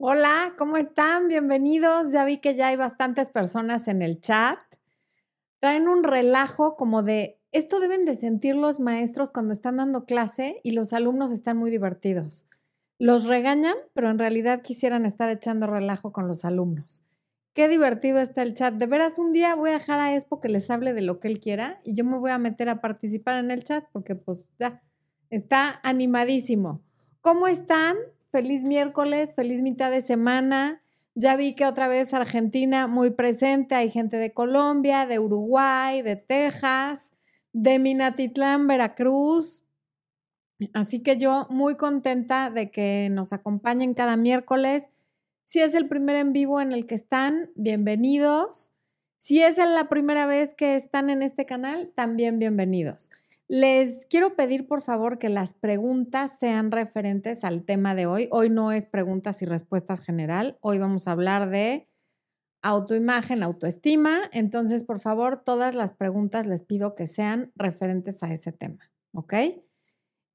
Hola, ¿cómo están? Bienvenidos. Ya vi que ya hay bastantes personas en el chat. Traen un relajo como de, esto deben de sentir los maestros cuando están dando clase y los alumnos están muy divertidos. Los regañan, pero en realidad quisieran estar echando relajo con los alumnos. Qué divertido está el chat. De veras, un día voy a dejar a Expo que les hable de lo que él quiera y yo me voy a meter a participar en el chat porque pues ya está animadísimo. ¿Cómo están? Feliz miércoles, feliz mitad de semana. Ya vi que otra vez Argentina muy presente. Hay gente de Colombia, de Uruguay, de Texas, de Minatitlán, Veracruz. Así que yo muy contenta de que nos acompañen cada miércoles. Si es el primer en vivo en el que están, bienvenidos. Si es la primera vez que están en este canal, también bienvenidos. Les quiero pedir, por favor, que las preguntas sean referentes al tema de hoy. Hoy no es preguntas y respuestas general. Hoy vamos a hablar de autoimagen, autoestima. Entonces, por favor, todas las preguntas les pido que sean referentes a ese tema. ¿Ok?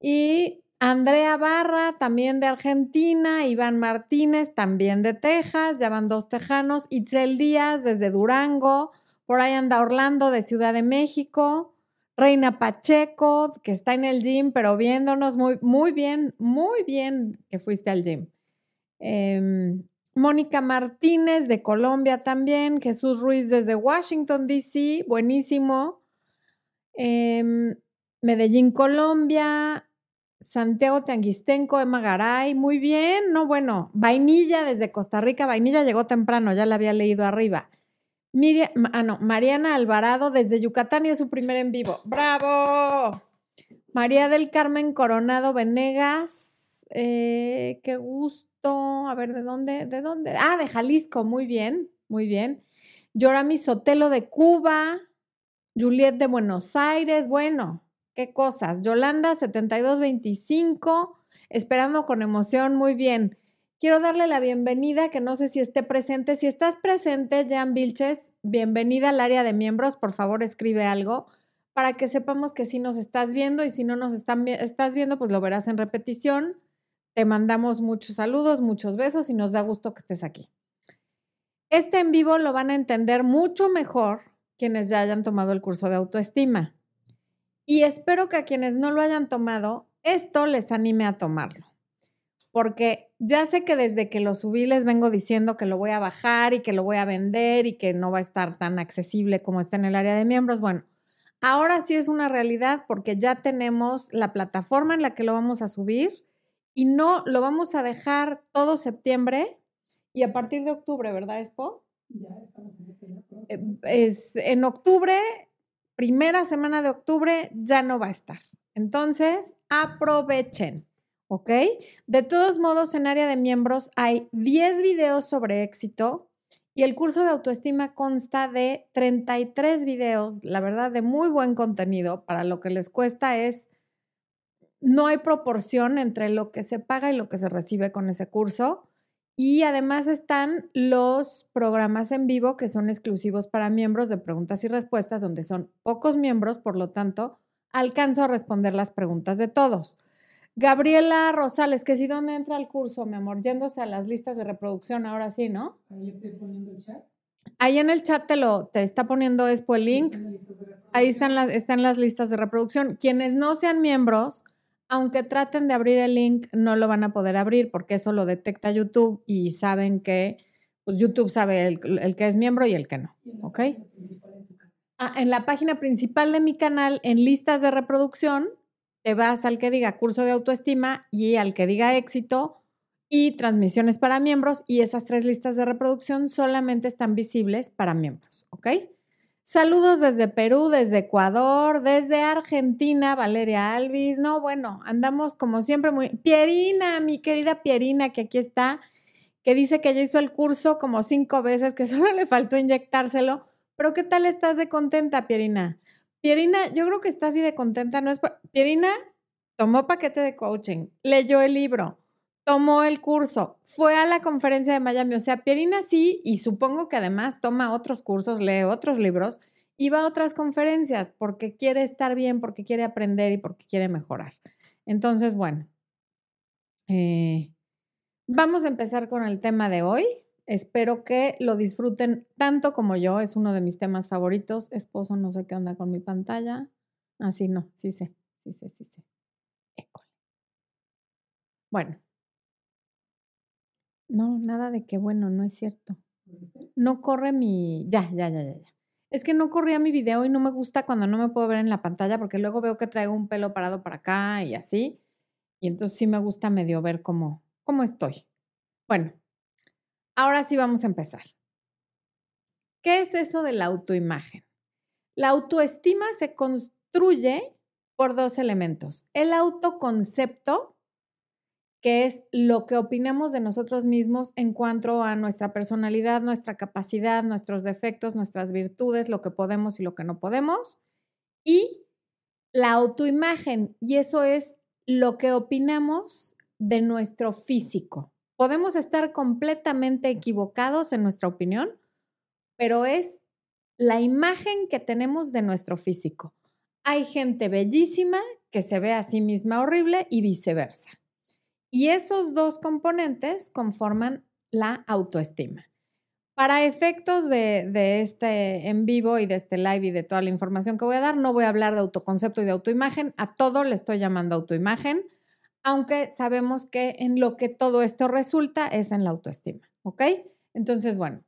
Y Andrea Barra, también de Argentina. Iván Martínez, también de Texas. Ya van dos tejanos. Itzel Díaz, desde Durango. Por ahí anda Orlando, de Ciudad de México. Reina Pacheco, que está en el gym, pero viéndonos muy, muy bien, muy bien que fuiste al gym. Em, Mónica Martínez de Colombia también, Jesús Ruiz desde Washington, D.C., buenísimo. Em, Medellín, Colombia. Santiago Tanguistenco, Emma Garay, muy bien, no, bueno, Vainilla desde Costa Rica, Vainilla llegó temprano, ya la había leído arriba. Ah, no, Mariana Alvarado desde Yucatán y es su primer en vivo. ¡Bravo! María del Carmen Coronado Venegas. Eh, qué gusto. A ver, ¿de dónde? ¿De dónde? Ah, de Jalisco. Muy bien, muy bien. Yorami Sotelo de Cuba. Juliet de Buenos Aires. Bueno, qué cosas. Yolanda 7225. Esperando con emoción. Muy bien. Quiero darle la bienvenida, que no sé si esté presente. Si estás presente, Jan Vilches, bienvenida al área de miembros. Por favor, escribe algo para que sepamos que sí nos estás viendo y si no nos estás viendo, pues lo verás en repetición. Te mandamos muchos saludos, muchos besos y nos da gusto que estés aquí. Este en vivo lo van a entender mucho mejor quienes ya hayan tomado el curso de autoestima. Y espero que a quienes no lo hayan tomado, esto les anime a tomarlo porque ya sé que desde que lo subí les vengo diciendo que lo voy a bajar y que lo voy a vender y que no va a estar tan accesible como está en el área de miembros. Bueno, ahora sí es una realidad porque ya tenemos la plataforma en la que lo vamos a subir y no lo vamos a dejar todo septiembre y a partir de octubre, ¿verdad, Expo? Ya estamos en eh, es, En octubre, primera semana de octubre, ya no va a estar. Entonces, aprovechen. ¿Ok? De todos modos, en área de miembros hay 10 videos sobre éxito y el curso de autoestima consta de 33 videos, la verdad, de muy buen contenido. Para lo que les cuesta es, no hay proporción entre lo que se paga y lo que se recibe con ese curso. Y además están los programas en vivo que son exclusivos para miembros de preguntas y respuestas, donde son pocos miembros, por lo tanto, alcanzo a responder las preguntas de todos. Gabriela Rosales, que sí, ¿dónde entra el curso, mi amor? Yéndose a las listas de reproducción, ahora sí, ¿no? Ahí estoy poniendo el chat. Ahí en el chat te lo te está poniendo Expo el link. Ahí están las, están las listas de reproducción. Quienes no sean miembros, aunque traten de abrir el link, no lo van a poder abrir porque eso lo detecta YouTube y saben que pues YouTube sabe el, el que es miembro y el que no. ¿Ok? Ah, en la página principal de mi canal, en listas de reproducción, te vas al que diga curso de autoestima y al que diga éxito y transmisiones para miembros y esas tres listas de reproducción solamente están visibles para miembros, ¿ok? Saludos desde Perú, desde Ecuador, desde Argentina, Valeria Alvis. No, bueno, andamos como siempre muy... Pierina, mi querida Pierina, que aquí está, que dice que ya hizo el curso como cinco veces, que solo le faltó inyectárselo. Pero ¿qué tal estás de contenta, Pierina? Pierina, yo creo que está así de contenta, ¿no es? Pierina tomó paquete de coaching, leyó el libro, tomó el curso, fue a la conferencia de Miami. O sea, Pierina sí, y supongo que además toma otros cursos, lee otros libros y va a otras conferencias porque quiere estar bien, porque quiere aprender y porque quiere mejorar. Entonces, bueno, eh, Vamos a empezar con el tema de hoy. Espero que lo disfruten tanto como yo. Es uno de mis temas favoritos. Esposo, no sé qué onda con mi pantalla. Así ah, no, sí sé, sí sé, sí sé. École. Bueno. No, nada de que bueno, no es cierto. No corre mi. Ya, ya, ya, ya, ya. Es que no corría mi video y no me gusta cuando no me puedo ver en la pantalla porque luego veo que traigo un pelo parado para acá y así. Y entonces sí me gusta medio ver cómo, cómo estoy. Bueno, ahora sí vamos a empezar. ¿Qué es eso de la autoimagen? La autoestima se construye por dos elementos. El autoconcepto, que es lo que opinamos de nosotros mismos en cuanto a nuestra personalidad, nuestra capacidad, nuestros defectos, nuestras virtudes, lo que podemos y lo que no podemos. Y la autoimagen, y eso es lo que opinamos de nuestro físico. Podemos estar completamente equivocados en nuestra opinión, pero es la imagen que tenemos de nuestro físico. Hay gente bellísima que se ve a sí misma horrible y viceversa. Y esos dos componentes conforman la autoestima. Para efectos de, este en vivo y de este live y de toda la información que voy a dar, no voy a hablar de autoconcepto y de autoimagen. A todo le estoy llamando autoimagen aunque sabemos que en lo que todo esto resulta es en la autoestima, ¿ok? Entonces, bueno,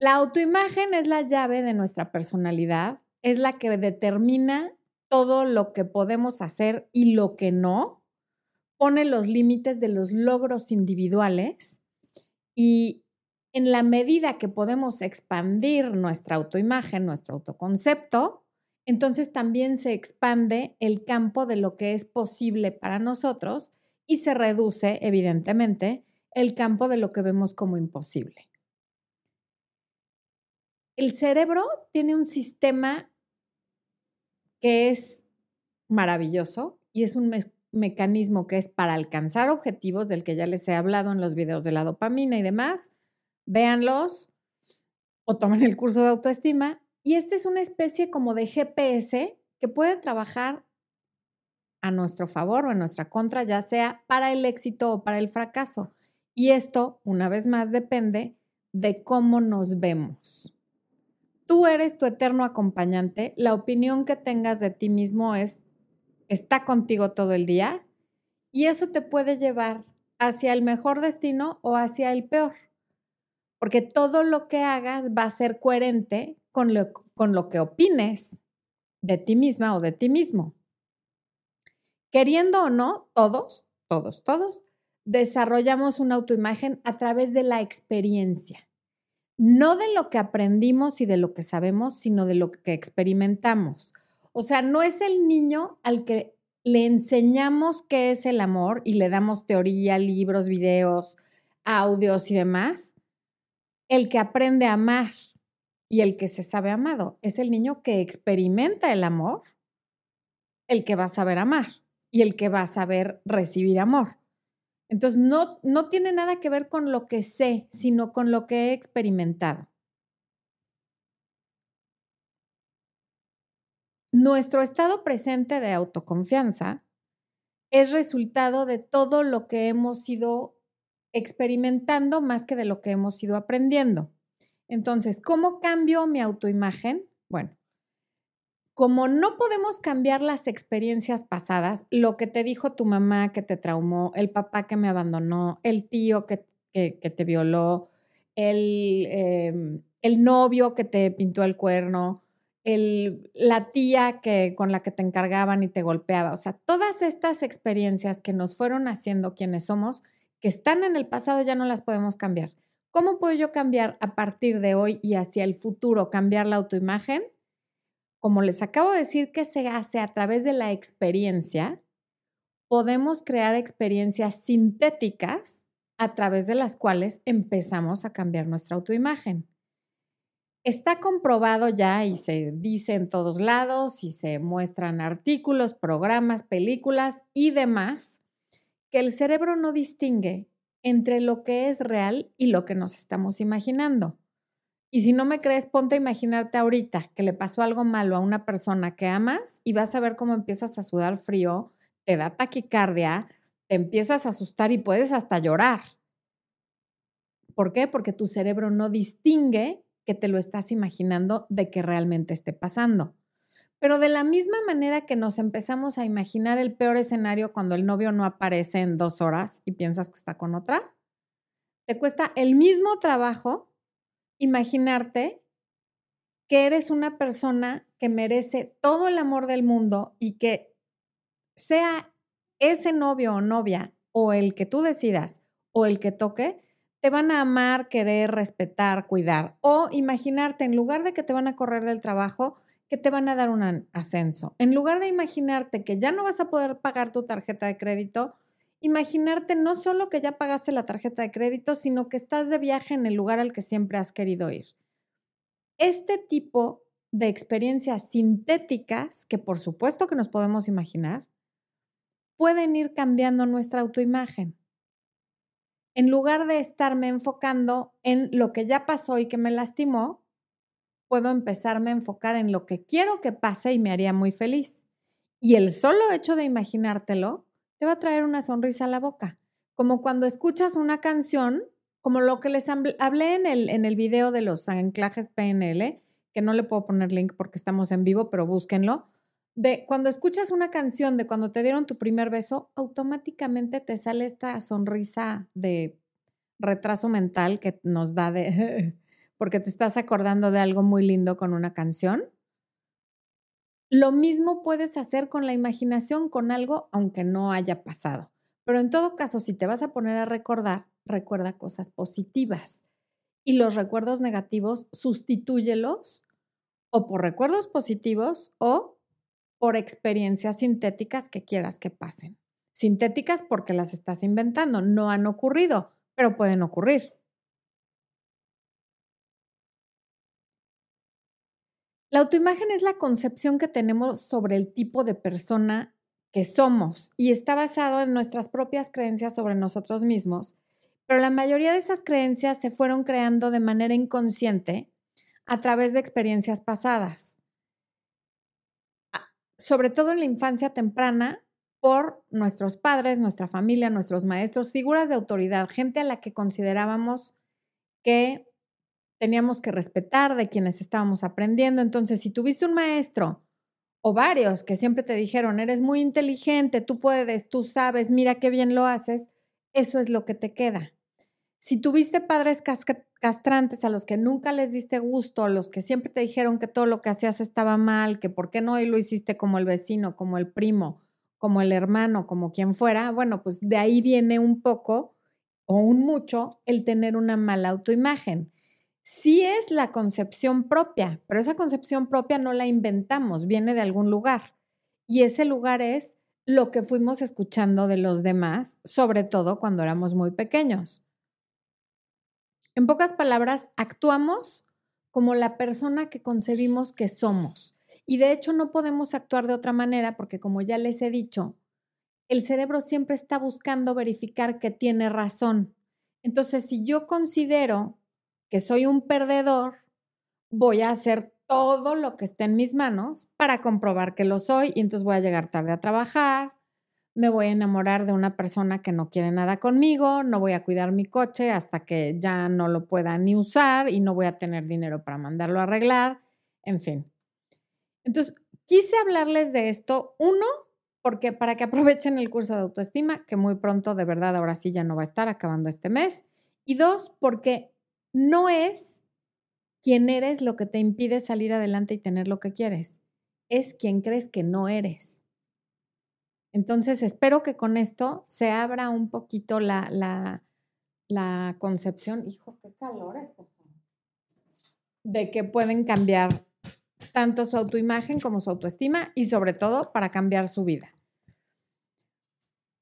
la autoimagen es la llave de nuestra personalidad, es la que determina todo lo que podemos hacer y lo que no, pone los límites de los logros individuales y en la medida que podemos expandir nuestra autoimagen, nuestro autoconcepto, entonces también se expande el campo de lo que es posible para nosotros y se reduce, evidentemente, el campo de lo que vemos como imposible. El cerebro tiene un sistema que es maravilloso y es un mecanismo que es para alcanzar objetivos del que ya les he hablado en los videos de la dopamina y demás. Véanlos o tomen el curso de autoestima y este es una especie como de GPS que puede trabajar a nuestro favor o en nuestra contra, ya sea para el éxito o para el fracaso. Y esto, una vez más, depende de cómo nos vemos. Tú eres tu eterno acompañante. La opinión que tengas de ti mismo es, está contigo todo el día y eso te puede llevar hacia el mejor destino o hacia el peor. Porque todo lo que hagas va a ser coherente con lo, con lo que opines de ti misma o de ti mismo. Queriendo o no, todos, todos, todos, desarrollamos una autoimagen a través de la experiencia. No de lo que aprendimos y de lo que sabemos, sino de lo que experimentamos. O sea, no es el niño al que le enseñamos qué es el amor y le damos teoría, libros, videos, audios y demás, el que aprende a amar y el que se sabe amado. Es el niño que experimenta el amor, el que va a saber amar y el que va a saber recibir amor. Entonces, no, no tiene nada que ver con lo que sé, sino con lo que he experimentado. Nuestro estado presente de autoconfianza es resultado de todo lo que hemos ido experimentando más que de lo que hemos ido aprendiendo. Entonces, ¿cómo cambio mi autoimagen? Bueno, como no podemos cambiar las experiencias pasadas, lo que te dijo tu mamá que te traumó, el papá que me abandonó, el tío que, te violó, el, em, el, novio que te pintó el cuerno, el, la tía que, con la que te encargaban y te golpeaba, o sea, todas estas experiencias que nos fueron haciendo quienes somos, que están en el pasado, ya no las podemos cambiar. ¿Cómo puedo yo cambiar a partir de hoy y hacia el futuro, cambiar la autoimagen? Como les acabo de decir que se hace a través de la experiencia, podemos crear experiencias sintéticas a través de las cuales empezamos a cambiar nuestra autoimagen. Está comprobado ya y se dice en todos lados y se muestran artículos, programas, películas y demás que el cerebro no distingue entre lo que es real y lo que nos estamos imaginando. Y si no me crees, ponte a imaginarte ahorita que le pasó algo malo a una persona que amas y vas a ver cómo empiezas a sudar frío, te da taquicardia, te empiezas a asustar y puedes hasta llorar. ¿Por qué? Porque tu cerebro no distingue que te lo estás imaginando de que realmente esté pasando. Pero de la misma manera que nos empezamos a imaginar el peor escenario cuando el novio no aparece en dos horas y piensas que está con otra, te cuesta el mismo trabajo imaginarte que eres una persona que merece todo el amor del mundo y que sea ese novio o novia o el que tú decidas o el que toque, te van a amar, querer, respetar, cuidar. O imaginarte, en lugar de que te van a correr del trabajo, que te van a dar un ascenso. En lugar de imaginarte que ya no vas a poder pagar tu tarjeta de crédito, imaginarte no solo que ya pagaste la tarjeta de crédito, sino que estás de viaje en el lugar al que siempre has querido ir. Este tipo de experiencias sintéticas, que por supuesto que nos podemos imaginar, pueden ir cambiando nuestra autoimagen. En lugar de estarme enfocando en lo que ya pasó y que me lastimó, puedo empezarme a enfocar en lo que quiero que pase y me haría muy feliz. Y el solo hecho de imaginártelo te va a traer una sonrisa a la boca. Como cuando escuchas una canción, como lo que les hablé en el, en el video de los anclajes PNL, que no le puedo poner link porque estamos en vivo, pero búsquenlo de cuando escuchas una canción de cuando te dieron tu primer beso, automáticamente te sale esta sonrisa de retraso mental que nos da de, porque te estás acordando de algo muy lindo con una canción. Lo mismo puedes hacer con la imaginación, con algo, aunque no haya pasado. Pero en todo caso, si te vas a poner a recordar, recuerda cosas positivas. Y los recuerdos negativos, sustitúyelos o por recuerdos positivos o por experiencias sintéticas que quieras que pasen. Sintéticas porque las estás inventando, no han ocurrido, pero pueden ocurrir. La autoimagen es la concepción que tenemos sobre el tipo de persona que somos y está basado en nuestras propias creencias sobre nosotros mismos, pero la mayoría de esas creencias se fueron creando de manera inconsciente a través de experiencias pasadas. Sobre todo en la infancia temprana, por nuestros padres, nuestra familia, nuestros maestros, figuras de autoridad, gente a la que considerábamos que teníamos que respetar, de quienes estábamos aprendiendo. Entonces, si tuviste un maestro o varios que siempre te dijeron, eres muy inteligente, tú puedes, tú sabes, mira qué bien lo haces, eso es lo que te queda. Si tuviste padres castrantes a los que nunca les diste gusto, a los que siempre te dijeron que todo lo que hacías estaba mal, que por qué no hoy lo hiciste como el vecino, como el primo, como el hermano, como quien fuera, bueno, pues de ahí viene un poco o un mucho el tener una mala autoimagen. Sí es la concepción propia, pero esa concepción propia no la inventamos, viene de algún lugar. Y ese lugar es lo que fuimos escuchando de los demás, sobre todo cuando éramos muy pequeños. En pocas palabras, actuamos como la persona que concebimos que somos. Y de hecho no podemos actuar de otra manera porque, como ya les he dicho, el cerebro siempre está buscando verificar que tiene razón. Entonces, si yo considero soy un perdedor, voy a hacer todo lo que esté en mis manos para comprobar que lo soy y entonces voy a llegar tarde a trabajar, me voy a enamorar de una persona que no quiere nada conmigo, no voy a cuidar mi coche hasta que ya no lo pueda ni usar y no voy a tener dinero para mandarlo a arreglar, en fin. Entonces, quise hablarles de esto, uno, porque para que aprovechen el curso de autoestima, que muy pronto, de verdad, ahora sí ya no va a estar acabando este mes, y dos, porque no es quién eres lo que te impide salir adelante y tener lo que quieres, es quien crees que no eres. Entonces, espero que con esto se abra un poquito la, la, concepción, hijo, qué calor es, de que pueden cambiar tanto su autoimagen como su autoestima y sobre todo para cambiar su vida.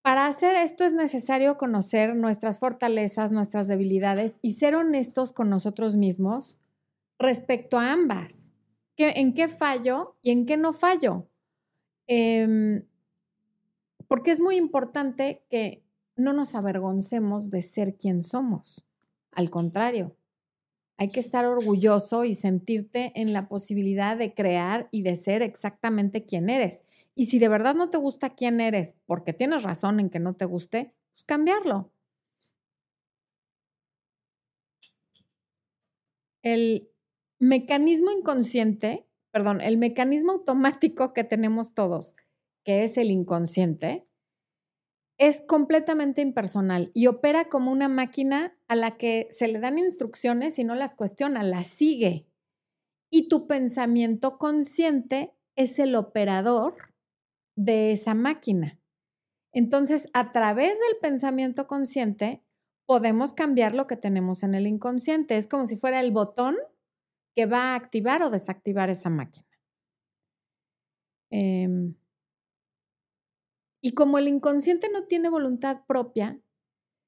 Para hacer esto es necesario conocer nuestras fortalezas, nuestras debilidades y ser honestos con nosotros mismos respecto a ambas. ¿En qué fallo y en qué no fallo? Em, porque es muy importante que no nos avergoncemos de ser quien somos. Al contrario, hay que estar orgulloso y sentirte en la posibilidad de crear y de ser exactamente quien eres. Y si de verdad no te gusta quién eres, porque tienes razón en que no te guste, pues cambiarlo. El mecanismo inconsciente, perdón, el mecanismo automático que tenemos todos, que es el inconsciente, es completamente impersonal y opera como una máquina a la que se le dan instrucciones y no las cuestiona, las sigue. Y tu pensamiento consciente es el operador de esa máquina. Entonces, a través del pensamiento consciente, podemos cambiar lo que tenemos en el inconsciente. Es como si fuera el botón que va a activar o desactivar esa máquina. Em, y como el inconsciente no tiene voluntad propia,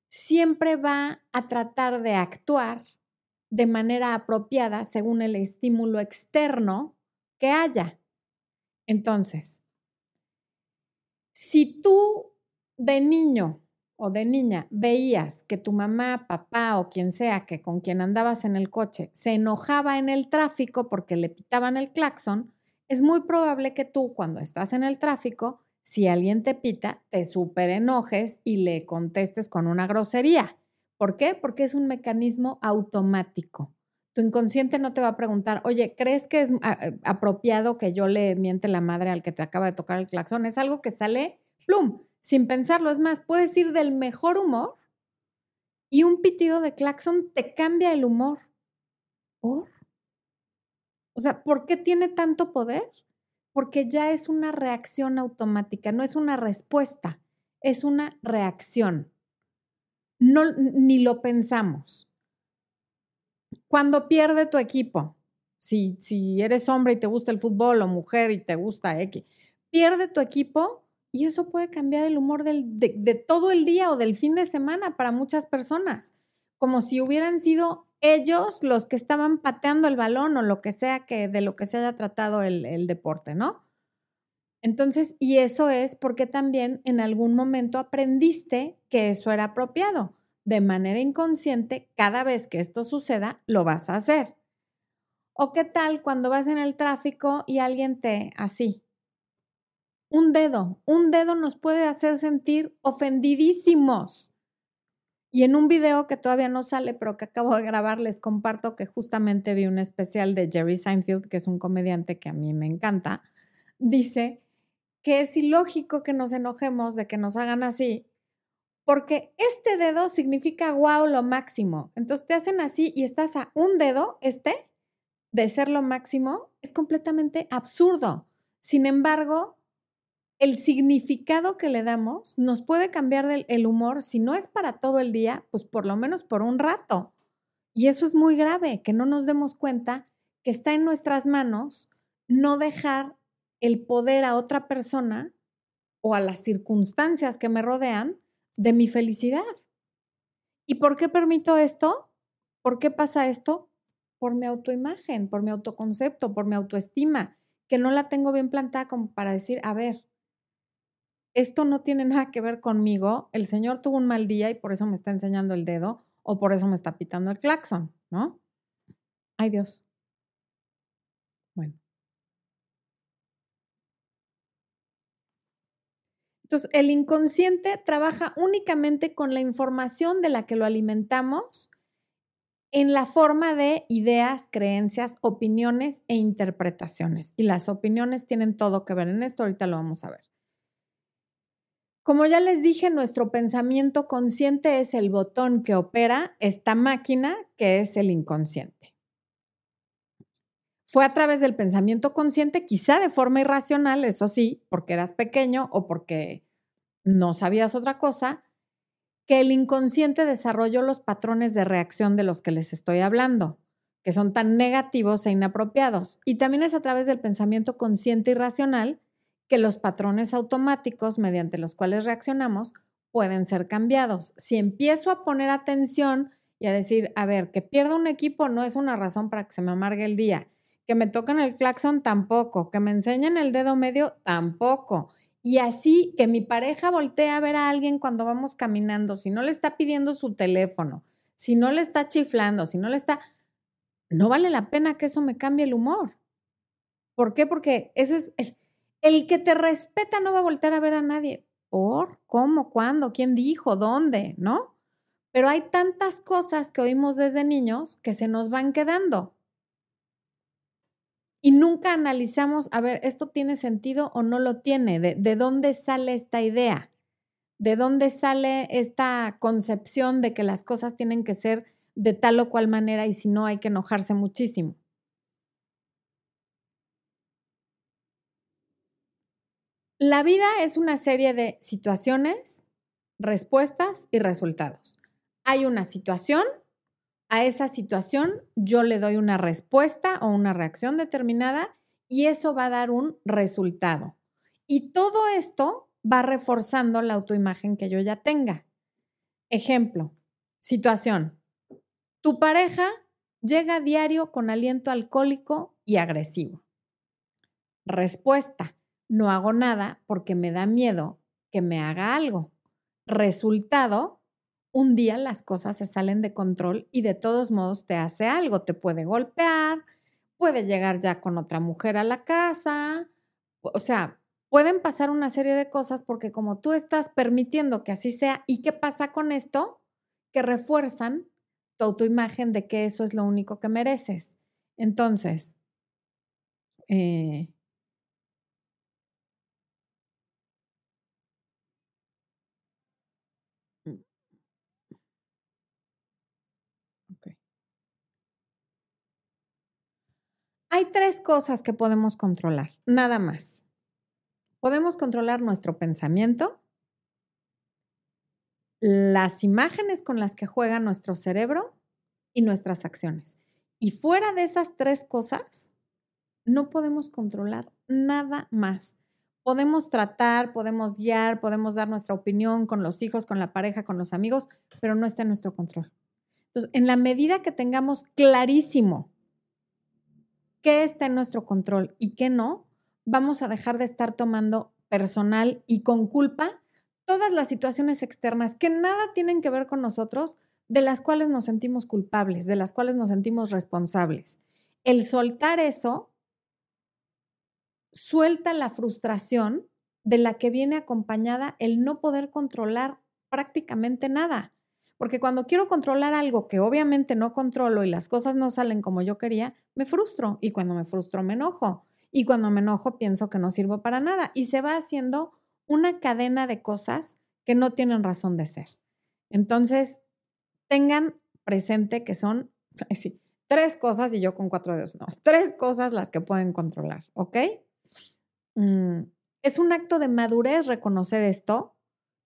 siempre va a tratar de actuar de manera apropiada según el estímulo externo que haya. Entonces, si tú de niño o de niña veías que tu mamá, papá o quien sea que con quien andabas en el coche se enojaba en el tráfico porque le pitaban el claxon, es muy probable que tú cuando estás en el tráfico, si alguien te pita, te súper enojes y le contestes con una grosería. ¿Por qué? Porque es un mecanismo automático. Tu inconsciente no te va a preguntar, oye, ¿crees que es ah, eh, apropiado que yo le miente la madre al que te acaba de tocar el claxon? Es algo que sale, plum, sin pensarlo. Es más, puedes ir del mejor humor y un pitido de claxon te cambia el humor. ¿Por? O sea, ¿por qué tiene tanto poder? Porque ya es una reacción automática, no es una respuesta, es una reacción. No, ni lo pensamos. Cuando pierde tu equipo, si, si eres hombre y te gusta el fútbol o mujer y te gusta X, pierde tu equipo y eso puede cambiar el humor de, de todo el día o del fin de semana para muchas personas, como si hubieran sido ellos los que estaban pateando el balón o lo que sea que de lo que se haya tratado el, deporte, ¿no? Entonces, y eso es porque también en algún momento aprendiste que eso era apropiado de manera inconsciente, cada vez que esto suceda, lo vas a hacer. ¿O qué tal cuando vas en el tráfico y alguien te así? Un dedo, un dedo nos puede hacer sentir ofendidísimos. Y en un video que todavía no sale, pero que acabo de grabar, les comparto que justamente vi un especial de Jerry Seinfeld, que es un comediante que a mí me encanta. Dice que es ilógico que nos enojemos de que nos hagan así, porque este dedo significa wow, lo máximo. Entonces te hacen así y estás a un dedo, este, de ser lo máximo, es completamente absurdo. Sin embargo, el significado que le damos nos puede cambiar el humor, si no es para todo el día, pues por lo menos por un rato. Y eso es muy grave, que no nos demos cuenta que está en nuestras manos no dejar el poder a otra persona o a las circunstancias que me rodean de mi felicidad. ¿Y por qué permito esto? ¿Por qué pasa esto? Por mi autoimagen, por mi autoconcepto, por mi autoestima, que no la tengo bien plantada como para decir, a ver, esto no tiene nada que ver conmigo, el Señor tuvo un mal día y por eso me está enseñando el dedo o por eso me está pitando el claxon, ¿no? Ay Dios. Bueno. Entonces, el inconsciente trabaja únicamente con la información de la que lo alimentamos en la forma de ideas, creencias, opiniones e interpretaciones. Y las opiniones tienen todo que ver en esto, ahorita lo vamos a ver. Como ya les dije, nuestro pensamiento consciente es el botón que opera esta máquina que es el inconsciente. Fue a través del pensamiento consciente, quizá de forma irracional, eso sí, porque eras pequeño o porque no sabías otra cosa, que el inconsciente desarrolló los patrones de reacción de los que les estoy hablando, que son tan negativos e inapropiados. Y también es a través del pensamiento consciente y racional que los patrones automáticos mediante los cuales reaccionamos pueden ser cambiados. Si empiezo a poner atención y a decir, a ver, que pierda un equipo no es una razón para que se me amargue el día, que me toquen el claxon tampoco, que me enseñen el dedo medio tampoco. Y así que mi pareja voltee a ver a alguien cuando vamos caminando, si no le está pidiendo su teléfono, si no le está chiflando, si no le está... No vale la pena que eso me cambie el humor. ¿Por qué? Porque eso es... El que te respeta no va a volver a ver a nadie. ¿Por? ¿Cómo? ¿Cuándo? ¿Quién dijo? ¿Dónde? ¿No? Pero hay tantas cosas que oímos desde niños que se nos van quedando. Y nunca analizamos, a ver, ¿esto tiene sentido o no lo tiene? ¿De, de dónde sale esta idea? ¿De dónde sale esta concepción de que las cosas tienen que ser de tal o cual manera y si no hay que enojarse muchísimo? La vida es una serie de situaciones, respuestas y resultados. Hay una situación, a esa situación yo le doy una respuesta o una reacción determinada y eso va a dar un resultado. Y todo esto va reforzando la autoimagen que yo ya tenga. Ejemplo, situación. Tu pareja llega a diario con aliento alcohólico y agresivo. Respuesta, no hago nada porque me da miedo que me haga algo. Resultado, un día las cosas se salen de control y de todos modos te hace algo, te puede golpear, puede llegar ya con otra mujer a la casa, o sea, pueden pasar una serie de cosas porque como tú estás permitiendo que así sea, ¿y qué pasa con esto? Que refuerzan tu autoimagen de que eso es lo único que mereces. Entonces, eh, Hay tres cosas que podemos controlar, nada más. Podemos controlar nuestro pensamiento, las imágenes con las que juega nuestro cerebro y nuestras acciones. Y fuera de esas tres cosas, no podemos controlar nada más. Podemos tratar, podemos guiar, podemos dar nuestra opinión con los hijos, con la pareja, con los amigos, pero no está en nuestro control. Entonces, en la medida que tengamos clarísimo qué está en nuestro control y qué no, vamos a dejar de estar tomando personal y con culpa todas las situaciones externas que nada tienen que ver con nosotros, de las cuales nos sentimos culpables, de las cuales nos sentimos responsables. El soltar eso suelta la frustración de la que viene acompañada el no poder controlar prácticamente nada. Porque cuando quiero controlar algo que obviamente no controlo y las cosas no salen como yo quería, me frustro. Y cuando me frustro, me enojo. Y cuando me enojo, pienso que no sirvo para nada. Y se va haciendo una cadena de cosas que no tienen razón de ser. Entonces, tengan presente que son tres cosas, y yo con cuatro dedos, no, tres cosas las que pueden controlar, ¿ok? Mm, es un acto de madurez reconocer esto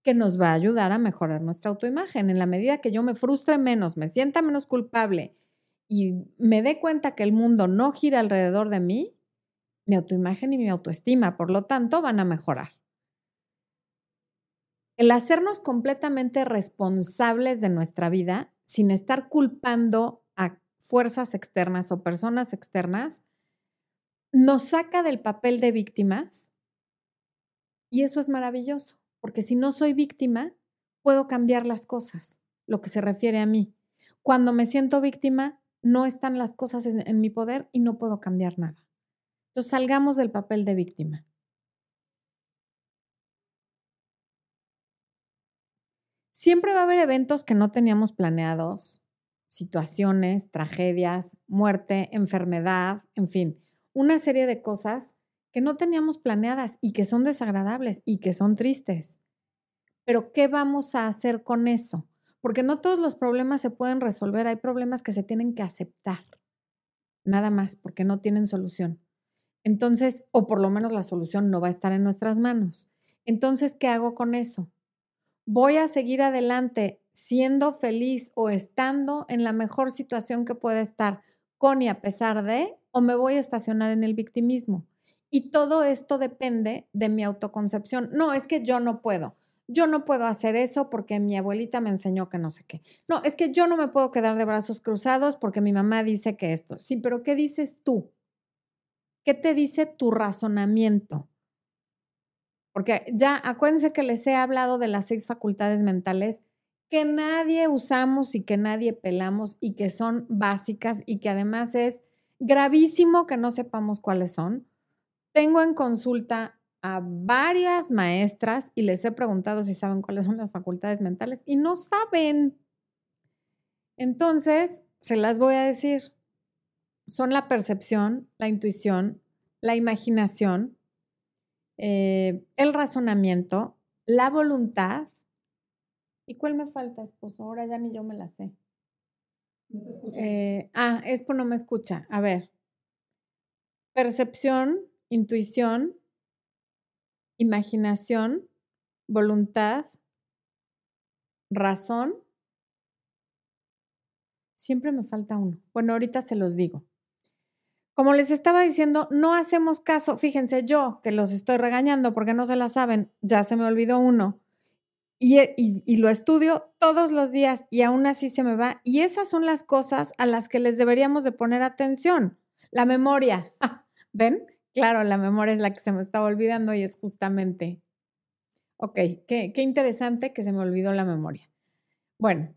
que nos va a ayudar a mejorar nuestra autoimagen. En la medida que yo me frustre menos, me sienta menos culpable y me dé cuenta que el mundo no gira alrededor de mí, mi autoimagen y mi autoestima, por lo tanto, van a mejorar. El hacernos completamente responsables de nuestra vida sin estar culpando a fuerzas externas o personas externas, nos saca del papel de víctimas y eso es maravilloso porque si no soy víctima, puedo cambiar las cosas, lo que se refiere a mí. Cuando me siento víctima, no están las cosas en, mi poder y no puedo cambiar nada. Entonces salgamos del papel de víctima. Siempre va a haber eventos que no teníamos planeados, situaciones, tragedias, muerte, enfermedad, en fin, una serie de cosas que no teníamos planeadas y que son desagradables y que son tristes. Pero ¿qué vamos a hacer con eso? Porque no todos los problemas se pueden resolver, hay problemas que se tienen que aceptar. Nada más, porque no tienen solución. Entonces, o por lo menos la solución no va a estar en nuestras manos. Entonces, ¿qué hago con eso? ¿Voy a seguir adelante siendo feliz o estando en la mejor situación que pueda estar con y a pesar de, o me voy a estacionar en el victimismo? Y todo esto depende de mi autoconcepción. No, es que yo no puedo. Yo no puedo hacer eso porque mi abuelita me enseñó que no sé qué. No, es que yo no me puedo quedar de brazos cruzados porque mi mamá dice que esto. Sí, pero ¿qué dices tú? ¿Qué te dice tu razonamiento? Porque ya acuérdense que les he hablado de las seis facultades mentales que nadie usamos y que nadie pelamos y que son básicas y que además es gravísimo que no sepamos cuáles son tengo en consulta a varias maestras y les he preguntado si saben cuáles son las facultades mentales y no saben. Entonces, se las voy a decir. Son la percepción, la intuición, la imaginación, eh, el razonamiento, la voluntad. ¿Y cuál me falta, esposo? Ahora ya ni yo me la sé. No te eh, ah, Expo no me escucha. A ver. Percepción, intuición, imaginación, voluntad, razón. Siempre me falta uno. Bueno, ahorita se los digo. Como les estaba diciendo, no hacemos caso. Fíjense, yo que los estoy regañando porque no se la saben, ya se me olvidó uno. Y, y, lo estudio todos los días y aún así se me va. Y esas son las cosas a las que les deberíamos de poner atención. La memoria. ¿Ven? Claro, la memoria es la que se me estaba olvidando y es justamente. Ok, qué, qué interesante que se me olvidó la memoria. Bueno,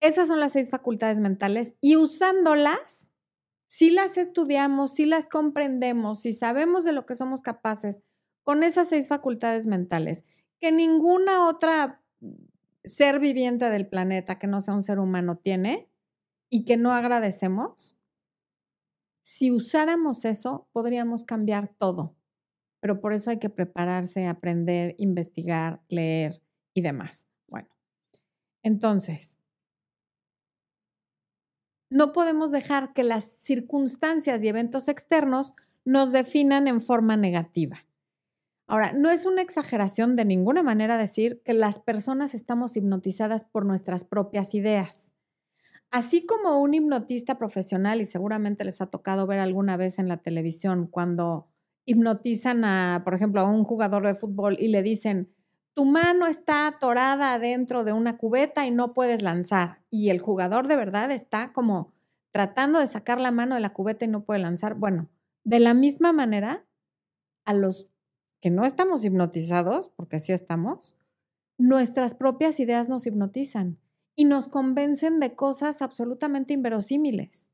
esas son las seis facultades mentales y usándolas, si las estudiamos, si las comprendemos, si sabemos de lo que somos capaces con esas seis facultades mentales, que ninguna otra ser viviente del planeta que no sea un ser humano tiene y que no agradecemos, si usáramos eso, podríamos cambiar todo. Pero por eso hay que prepararse, aprender, investigar, leer y demás. Bueno, entonces, no podemos dejar que las circunstancias y eventos externos nos definan en forma negativa. Ahora, no es una exageración de ninguna manera decir que las personas estamos hipnotizadas por nuestras propias ideas. Así como un hipnotista profesional, y seguramente les ha tocado ver alguna vez en la televisión, cuando hipnotizan a, por ejemplo, a un jugador de fútbol y le dicen, tu mano está atorada dentro de una cubeta y no puedes lanzar. Y el jugador de verdad está como tratando de sacar la mano de la cubeta y no puede lanzar. Bueno, de la misma manera, a los que no estamos hipnotizados, porque así estamos, nuestras propias ideas nos hipnotizan y nos convencen de cosas absolutamente inverosímiles.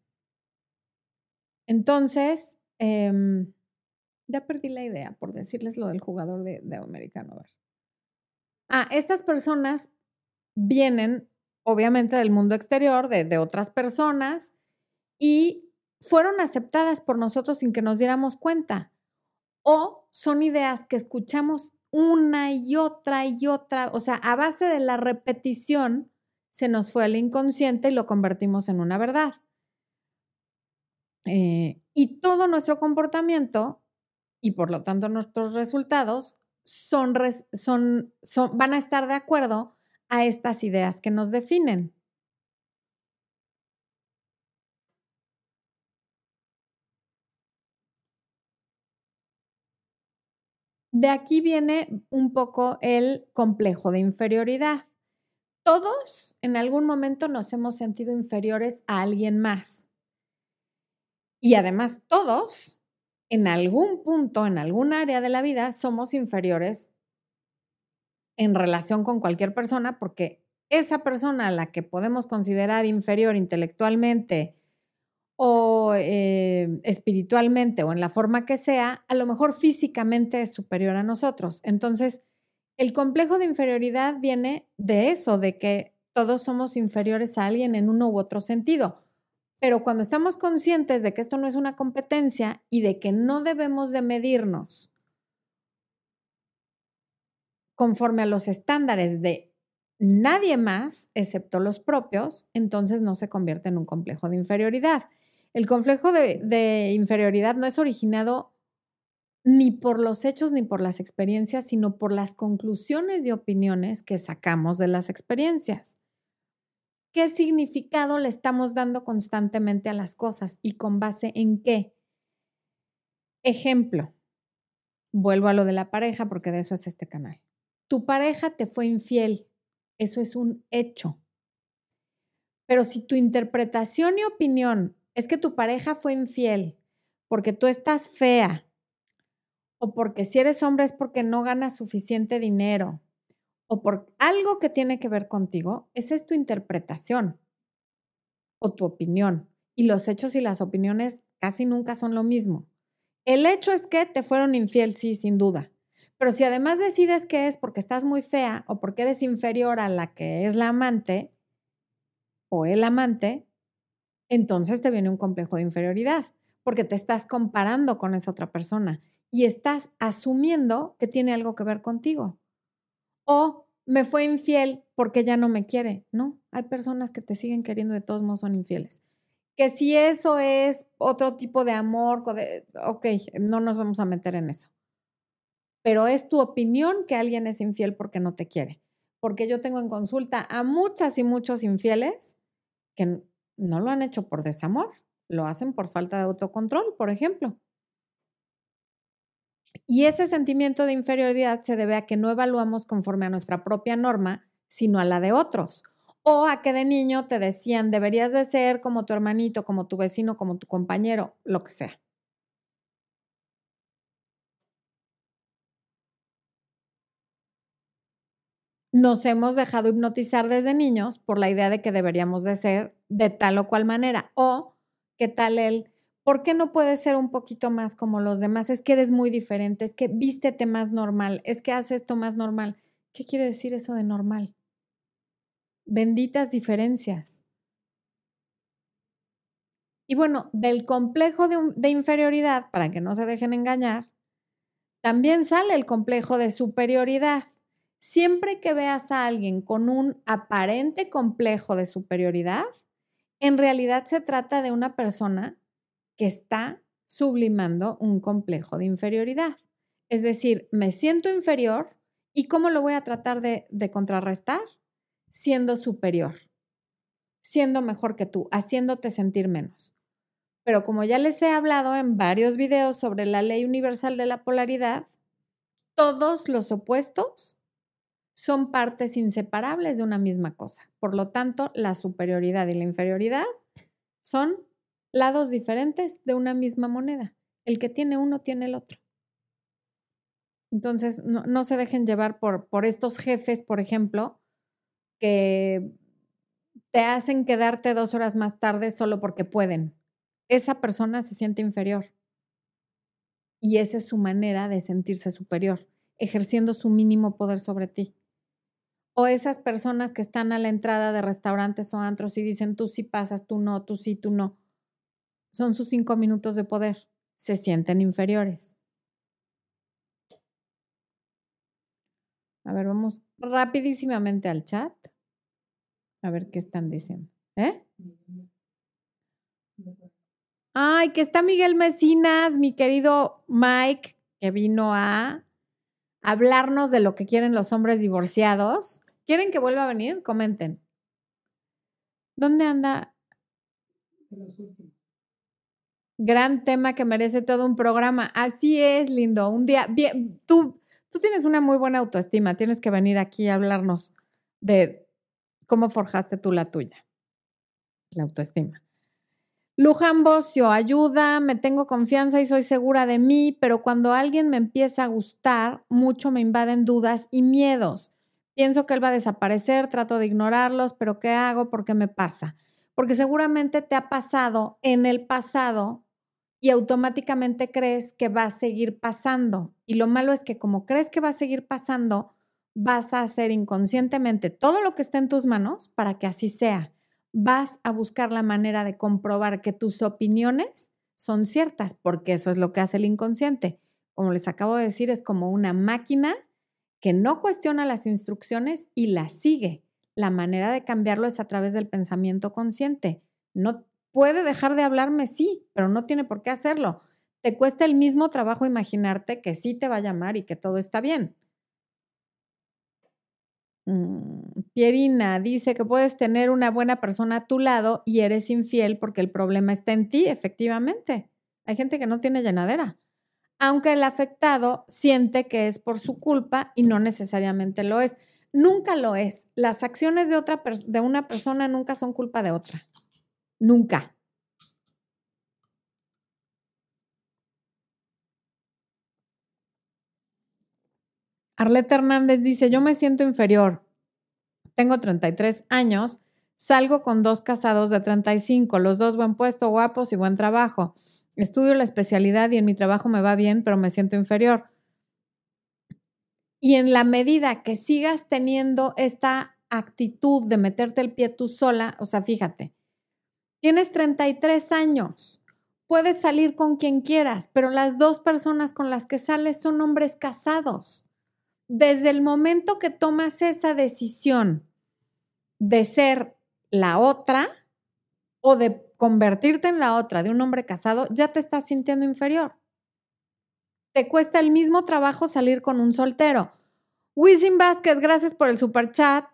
Entonces, em, ya perdí la idea por decirles lo del jugador de, americano. Ah, estas personas vienen obviamente del mundo exterior, de, de otras personas, y fueron aceptadas por nosotros sin que nos diéramos cuenta. O son ideas que escuchamos una y otra y otra, o sea, a base de la repetición, se nos fue al inconsciente y lo convertimos en una verdad. Eh, y todo nuestro comportamiento y por lo tanto nuestros resultados son, son, son, van a estar de acuerdo a estas ideas que nos definen. De aquí viene un poco el complejo de inferioridad todos en algún momento nos hemos sentido inferiores a alguien más. Y además todos, en algún punto, en algún área de la vida, somos inferiores en relación con cualquier persona porque esa persona a la que podemos considerar inferior intelectualmente o eh, espiritualmente o en la forma que sea, a lo mejor físicamente es superior a nosotros. Entonces, el complejo de inferioridad viene de eso, de que todos somos inferiores a alguien en uno u otro sentido. Pero cuando estamos conscientes de que esto no es una competencia y de que no debemos de medirnos conforme a los estándares de nadie más, excepto los propios, entonces no se convierte en un complejo de inferioridad. El complejo de, de inferioridad no es originado ni por los hechos ni por las experiencias, sino por las conclusiones y opiniones que sacamos de las experiencias. ¿Qué significado le estamos dando constantemente a las cosas y con base en qué? Ejemplo, vuelvo a lo de la pareja porque de eso es este canal. Tu pareja te fue infiel, eso es un hecho. Pero si tu interpretación y opinión es que tu pareja fue infiel porque tú estás fea, o porque si eres hombre es porque no ganas suficiente dinero, o por algo que tiene que ver contigo, esa es tu interpretación o tu opinión. Y los hechos y las opiniones casi nunca son lo mismo. El hecho es que te fueron infiel, sí, sin duda. Pero si además decides que es porque estás muy fea o porque eres inferior a la que es la amante o el amante, entonces te viene un complejo de inferioridad, porque te estás comparando con esa otra persona y estás asumiendo que tiene algo que ver contigo. O me fue infiel porque ya no me quiere. No, hay personas que te siguen queriendo de todos modos son infieles. Que si eso es otro tipo de amor, ok, no nos vamos a meter en eso. Pero es tu opinión que alguien es infiel porque no te quiere. Porque yo tengo en consulta a muchas y muchos infieles que no lo han hecho por desamor, lo hacen por falta de autocontrol, por ejemplo. Y ese sentimiento de inferioridad se debe a que no evaluamos conforme a nuestra propia norma, sino a la de otros. O a que de niño te decían, deberías de ser como tu hermanito, como tu vecino, como tu compañero, lo que sea. Nos hemos dejado hipnotizar desde niños por la idea de que deberíamos de ser de tal o cual manera. O, ¿qué tal el ¿por qué no puedes ser un poquito más como los demás? Es que eres muy diferente, es que vístete más normal, es que haces esto más normal. ¿Qué quiere decir eso de normal? Benditas diferencias. Y bueno, del complejo de, de, inferioridad, para que no se dejen engañar, también sale el complejo de superioridad. Siempre que veas a alguien con un aparente complejo de superioridad, en realidad se trata de una persona que está sublimando un complejo de inferioridad. Es decir, me siento inferior y ¿cómo lo voy a tratar de, contrarrestar? Siendo superior, siendo mejor que tú, haciéndote sentir menos. Pero como ya les he hablado en varios videos sobre la ley universal de la polaridad, todos los opuestos son partes inseparables de una misma cosa. Por lo tanto, la superioridad y la inferioridad son lados diferentes de una misma moneda. El que tiene uno tiene el otro. Entonces, no, se dejen llevar por, por estos jefes, por ejemplo, que te hacen quedarte dos horas más tarde solo porque pueden. Esa persona se siente inferior. Y esa es su manera de sentirse superior, ejerciendo su mínimo poder sobre ti. O esas personas que están a la entrada de restaurantes o antros y dicen, tú sí pasas, tú no, tú sí, tú no son sus cinco minutos de poder. Se sienten inferiores. A ver, vamos rapidísimamente al chat. A ver qué están diciendo. ¿Eh? Ay, que está Miguel Mecinas, mi querido Mike, que vino a hablarnos de lo que quieren los hombres divorciados. ¿Quieren que vuelva a venir? Comenten. ¿Dónde anda? Gran tema que merece todo un programa. Así es, lindo. Un día, bien, tú, tú tienes una muy buena autoestima. Tienes que venir aquí a hablarnos de cómo forjaste tú la tuya. La autoestima. Luján Bocio, ayuda, me tengo confianza y soy segura de mí, pero cuando alguien me empieza a gustar, mucho me invaden dudas y miedos. Pienso que él va a desaparecer, trato de ignorarlos, pero ¿qué hago? ¿Por qué me pasa? Porque seguramente te ha pasado en el pasado y automáticamente crees que va a seguir pasando. Y lo malo es que como crees que va a seguir pasando, vas a hacer inconscientemente todo lo que está en tus manos para que así sea. Vas a buscar la manera de comprobar que tus opiniones son ciertas, porque eso es lo que hace el inconsciente. Como les acabo de decir, es como una máquina que no cuestiona las instrucciones y las sigue. La manera de cambiarlo es a través del pensamiento consciente. No Puede dejar de hablarme, sí, pero no tiene por qué hacerlo. Te cuesta el mismo trabajo imaginarte que sí te va a llamar y que todo está bien. Mm, Pierina dice que puedes tener una buena persona a tu lado y eres infiel porque el problema está en ti, efectivamente. Hay gente que no tiene llenadera, aunque el afectado siente que es por su culpa y no necesariamente lo es. Nunca lo es. Las acciones de, otra de una persona nunca son culpa de otra. Nunca. Arleta Hernández dice, yo me siento inferior. Tengo 33 años, salgo con dos casados de 35, los dos buen puesto, guapos y buen trabajo. Estudio la especialidad y en mi trabajo me va bien, pero me siento inferior. Y en la medida que sigas teniendo esta actitud de meterte el pie tú sola, o sea, fíjate, tienes 33 años, puedes salir con quien quieras, pero las dos personas con las que sales son hombres casados. Desde el momento que tomas esa decisión de ser la otra o de convertirte en la otra de un hombre casado, ya te estás sintiendo inferior. Te cuesta el mismo trabajo salir con un soltero. Wisin Vázquez, gracias por el super chat.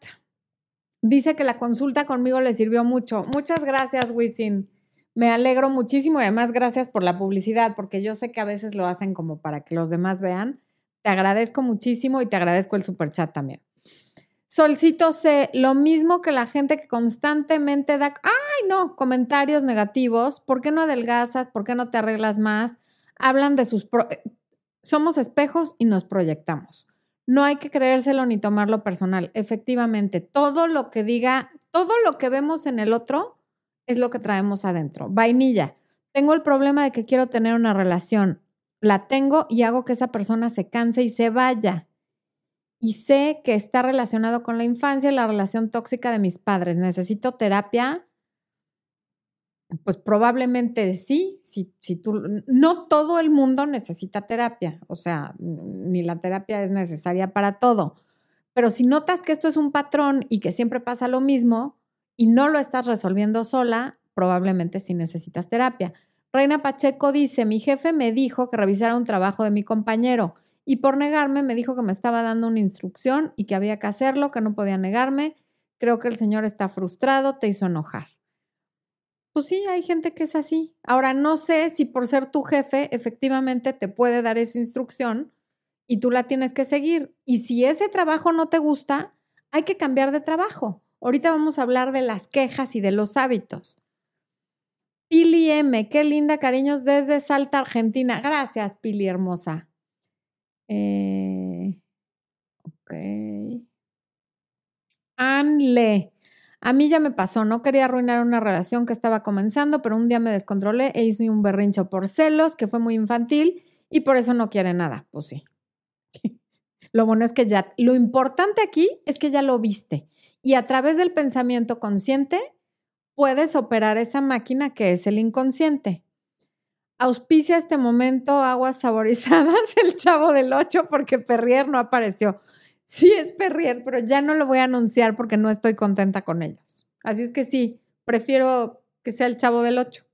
Dice que la consulta conmigo le sirvió mucho. Muchas gracias, Wisin. Me alegro muchísimo y además gracias por la publicidad, porque yo sé que a veces lo hacen como para que los demás vean. Te agradezco muchísimo y te agradezco el super chat también. Solcito C, lo mismo que la gente que constantemente da, ay no, comentarios negativos, ¿por qué no adelgazas? ¿Por qué no te arreglas más? Hablan de sus... Somos espejos y nos proyectamos. No hay que creérselo ni tomarlo personal. Efectivamente, todo lo que diga, todo lo que vemos en el otro es lo que traemos adentro. Vainilla, tengo el problema de que quiero tener una relación. La tengo y hago que esa persona se canse y se vaya. Y sé que está relacionado con la infancia y la relación tóxica de mis padres. ¿Necesito terapia? Pues probablemente sí, si, si tú, no todo el mundo necesita terapia, o sea, ni la terapia es necesaria para todo, pero si notas que esto es un patrón y que siempre pasa lo mismo y no lo estás resolviendo sola, probablemente sí necesitas terapia. Reina Pacheco dice, mi jefe me dijo que revisara un trabajo de mi compañero y por negarme me dijo que me estaba dando una instrucción y que había que hacerlo, que no podía negarme. Creo que el señor está frustrado, te hizo enojar. Pues sí, hay gente que es así. Ahora, no sé si por ser tu jefe efectivamente te puede dar esa instrucción y tú la tienes que seguir. Y si ese trabajo no te gusta, hay que cambiar de trabajo. Ahorita vamos a hablar de las quejas y de los hábitos. Pili M, qué linda, cariños, desde Salta, Argentina. Gracias, Pili hermosa. Eh, ok. Anle, a mí ya me pasó, no quería arruinar una relación que estaba comenzando, pero un día me descontrolé e hice un berrincho por celos, que fue muy infantil y por eso no quiere nada. Pues sí. lo bueno es que ya, lo importante aquí es que ya lo viste y a través del pensamiento consciente puedes operar esa máquina que es el inconsciente. Auspicia este momento aguas saborizadas el chavo del 8 porque Perrier no apareció. Sí es Perrier, pero ya no lo voy a anunciar porque no estoy contenta con ellos. Así es que sí, prefiero que sea el chavo del 8.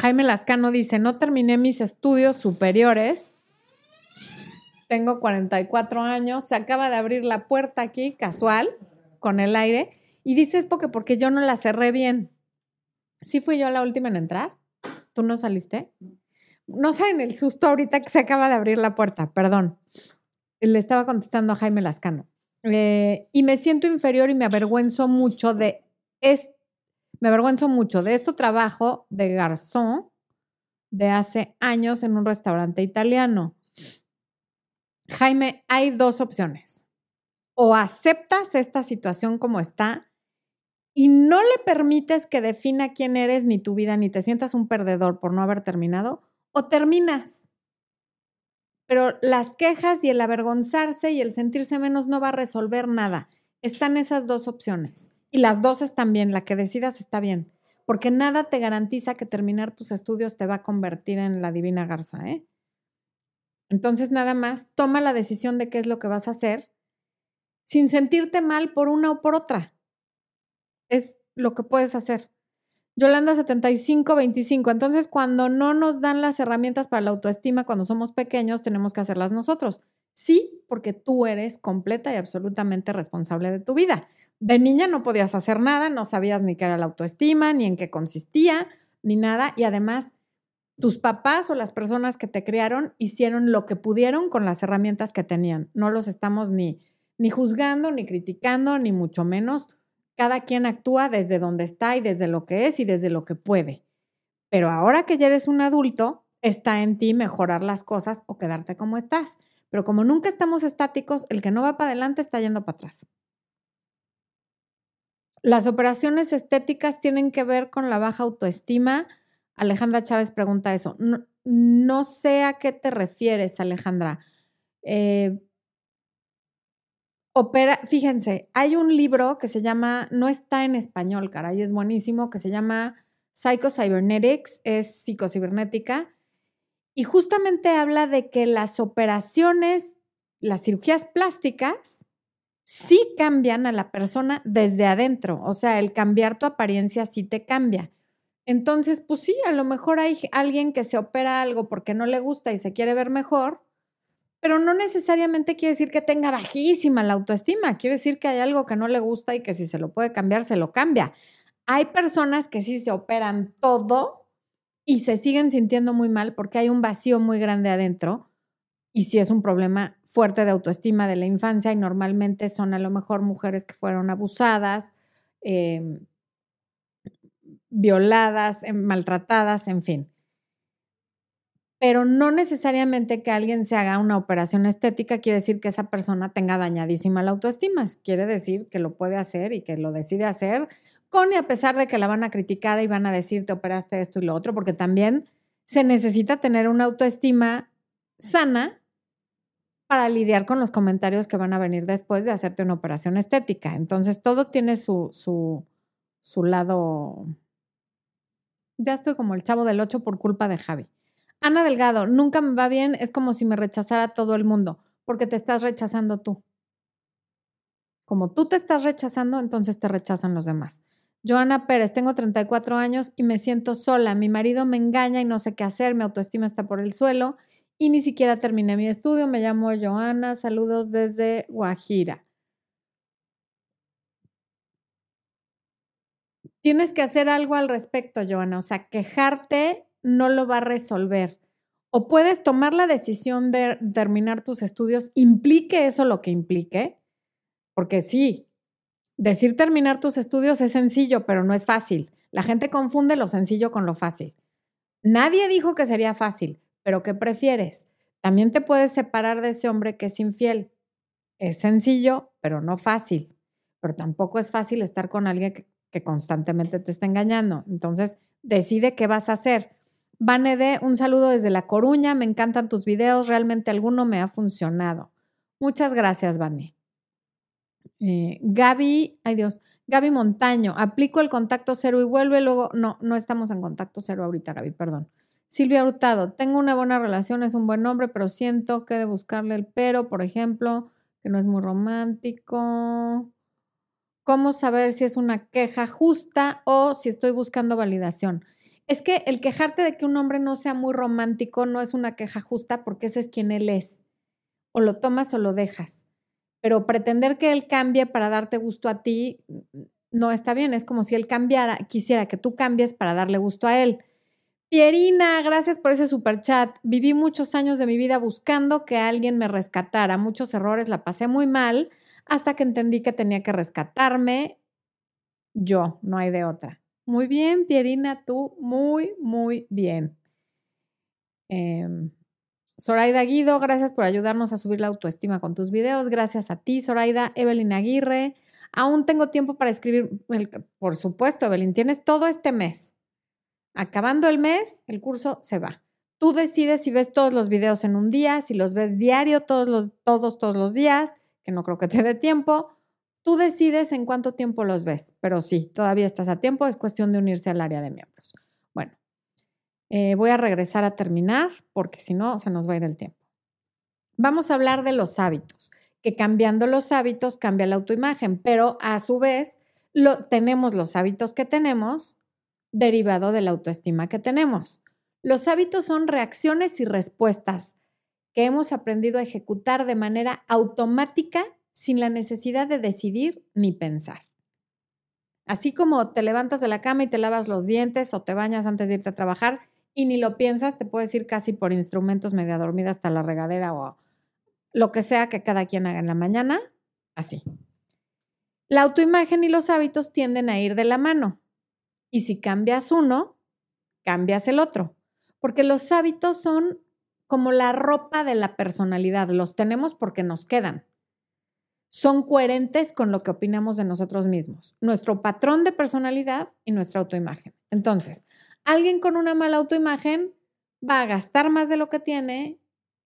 Jaime Lascano dice, no terminé mis estudios superiores. Tengo 44 años. Se acaba de abrir la puerta aquí, casual, con el aire. Y dice, es porque, porque yo no la cerré bien. ¿Sí fui yo la última en entrar? ¿Tú no saliste? No saben el susto ahorita que se acaba de abrir la puerta, perdón. Le estaba contestando a Jaime Lascano. Eh, y me siento inferior y me avergüenzo mucho de es, me avergüenzo mucho de este trabajo de garzón de hace años en un restaurante italiano. Jaime, hay dos opciones. O aceptas esta situación como está y no le permites que defina quién eres ni tu vida, ni te sientas un perdedor por no haber terminado, o terminas. Pero las quejas y el avergonzarse y el sentirse menos no va a resolver nada. Están esas dos opciones. Y las dos están bien, la que decidas está bien. Porque nada te garantiza que terminar tus estudios te va a convertir en la divina garza, ¿eh? Entonces, nada más, toma la decisión de qué es lo que vas a hacer sin sentirte mal por una o por otra. Es lo que puedes hacer. Yolanda 7525. Entonces, cuando no nos dan las herramientas para la autoestima cuando somos pequeños, tenemos que hacerlas nosotros. Sí, porque tú eres completa y absolutamente responsable de tu vida. De niña no podías hacer nada, no sabías ni qué era la autoestima, ni en qué consistía, ni nada. Y además, tus papás o las personas que te criaron hicieron lo que pudieron con las herramientas que tenían. No los estamos ni, ni juzgando, ni criticando, ni mucho menos cada quien actúa desde donde está y desde lo que es y desde lo que puede. Pero ahora que ya eres un adulto, está en ti mejorar las cosas o quedarte como estás. Pero como nunca estamos estáticos, el que no va para adelante está yendo para atrás. Las operaciones estéticas tienen que ver con la baja autoestima. Alejandra Chávez pregunta eso. no sé a qué te refieres, Alejandra. Eh, opera, fíjense, hay un libro que se llama, no está en español, caray, es buenísimo, que se llama Psycho-Cybernetics, es psicocibernética, y justamente habla de que las operaciones, las cirugías plásticas, sí cambian a la persona desde adentro, o sea, el cambiar tu apariencia sí te cambia. Entonces, pues sí, a lo mejor hay alguien que se opera algo porque no le gusta y se quiere ver mejor, pero no necesariamente quiere decir que tenga bajísima la autoestima, quiere decir que hay algo que no le gusta y que si se lo puede cambiar, se lo cambia. Hay personas que sí se operan todo y se siguen sintiendo muy mal porque hay un vacío muy grande adentro y sí es un problema fuerte de autoestima de la infancia y normalmente son a lo mejor mujeres que fueron abusadas, em, violadas, em, maltratadas, en fin. Pero no necesariamente que alguien se haga una operación estética quiere decir que esa persona tenga dañadísima la autoestima. Quiere decir que lo puede hacer y que lo decide hacer con y a pesar de que la van a criticar y van a decir te operaste esto y lo otro, porque también se necesita tener una autoestima sana para lidiar con los comentarios que van a venir después de hacerte una operación estética. Entonces, todo tiene su, su, su lado ya estoy como el chavo del 8 por culpa de Javi. Ana Delgado, nunca me va bien, es como si me rechazara todo el mundo, porque te estás rechazando tú. Como tú te estás rechazando, entonces te rechazan los demás. Joana Pérez, tengo 34 años y me siento sola. Mi marido me engaña y no sé qué hacer, mi autoestima está por el suelo y ni siquiera terminé mi estudio. Me llamo Joana, saludos desde Guajira. tienes que hacer algo al respecto, Joana. O sea, quejarte no lo va a resolver. O puedes tomar la decisión de terminar tus estudios, implique eso lo que implique, porque sí, decir terminar tus estudios es sencillo, pero no es fácil. La gente confunde lo sencillo con lo fácil. Nadie dijo que sería fácil, pero ¿qué prefieres? También te puedes separar de ese hombre que es infiel. Es sencillo, pero no fácil. Pero tampoco es fácil estar con alguien que, constantemente te está engañando. Entonces, decide qué vas a hacer. Vanede, un saludo desde La Coruña. Me encantan tus videos. Realmente alguno me ha funcionado. Muchas gracias, Vane. Eh, Gaby, ay Dios, Gaby Montaño, aplico el contacto cero y vuelve, luego, no, no estamos en contacto cero ahorita, Gaby, perdón. Silvia Hurtado, tengo una buena relación, es un buen hombre, pero siento que de buscarle el pero, por ejemplo, que no es muy romántico. ¿Cómo saber si es una queja justa o si estoy buscando validación? Es que el quejarte de que un hombre no sea muy romántico no es una queja justa porque ese es quien él es. O lo tomas o lo dejas. Pero pretender que él cambie para darte gusto a ti no está bien. Es como si él cambiara, quisiera que tú cambies para darle gusto a él. Pierina, gracias por ese super chat. Viví muchos años de mi vida buscando que alguien me rescatara. Muchos errores, la pasé muy mal hasta que entendí que tenía que rescatarme yo, no hay de otra. Muy bien, Pierina, tú, muy, muy bien. Eh, Zoraida Guido, gracias por ayudarnos a subir la autoestima con tus videos. Gracias a ti, Zoraida. Evelyn Aguirre, aún tengo tiempo para escribir. por supuesto, Evelyn, tienes todo este mes. Acabando el mes, el curso se va. Tú decides si ves todos los videos en un día, si los ves diario, todos los, todos, todos los días, que no creo que te dé tiempo. Tú decides en cuánto tiempo los ves, pero sí, todavía estás a tiempo, es cuestión de unirse al área de miembros. Bueno, eh, voy a regresar a terminar porque si no, se nos va a ir el tiempo. Vamos a hablar de los hábitos, que cambiando los hábitos cambia la autoimagen, pero a su vez lo, tenemos los hábitos que tenemos derivado de la autoestima que tenemos. Los hábitos son reacciones y respuestas que hemos aprendido a ejecutar de manera automática sin la necesidad de decidir ni pensar. Así como te levantas de la cama y te lavas los dientes o te bañas antes de irte a trabajar y ni lo piensas, te puedes ir casi por instrumentos media dormida hasta la regadera o lo que sea que cada quien haga en la mañana, así. La autoimagen y los hábitos tienden a ir de la mano. Y si cambias uno, cambias el otro. Porque los hábitos son como la ropa de la personalidad, los tenemos porque nos quedan. Son coherentes con lo que opinamos de nosotros mismos, nuestro patrón de personalidad y nuestra autoimagen. Entonces, alguien con una mala autoimagen va a gastar más de lo que tiene,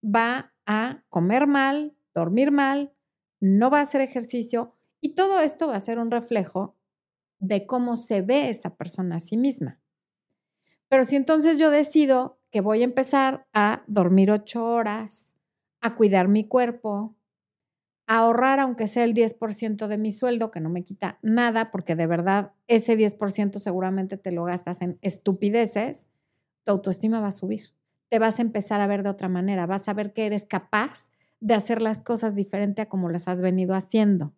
va a comer mal, dormir mal, no va a hacer ejercicio y todo esto va a ser un reflejo de cómo se ve esa persona a sí misma. Pero si entonces yo decido que voy a empezar a dormir ocho horas, a cuidar mi cuerpo, ahorrar aunque sea el 10% de mi sueldo, que no me quita nada, porque de verdad ese 10% seguramente te lo gastas en estupideces, tu autoestima va a subir. Te vas a empezar a ver de otra manera, vas a ver que eres capaz de hacer las cosas diferente a como las has venido haciendo.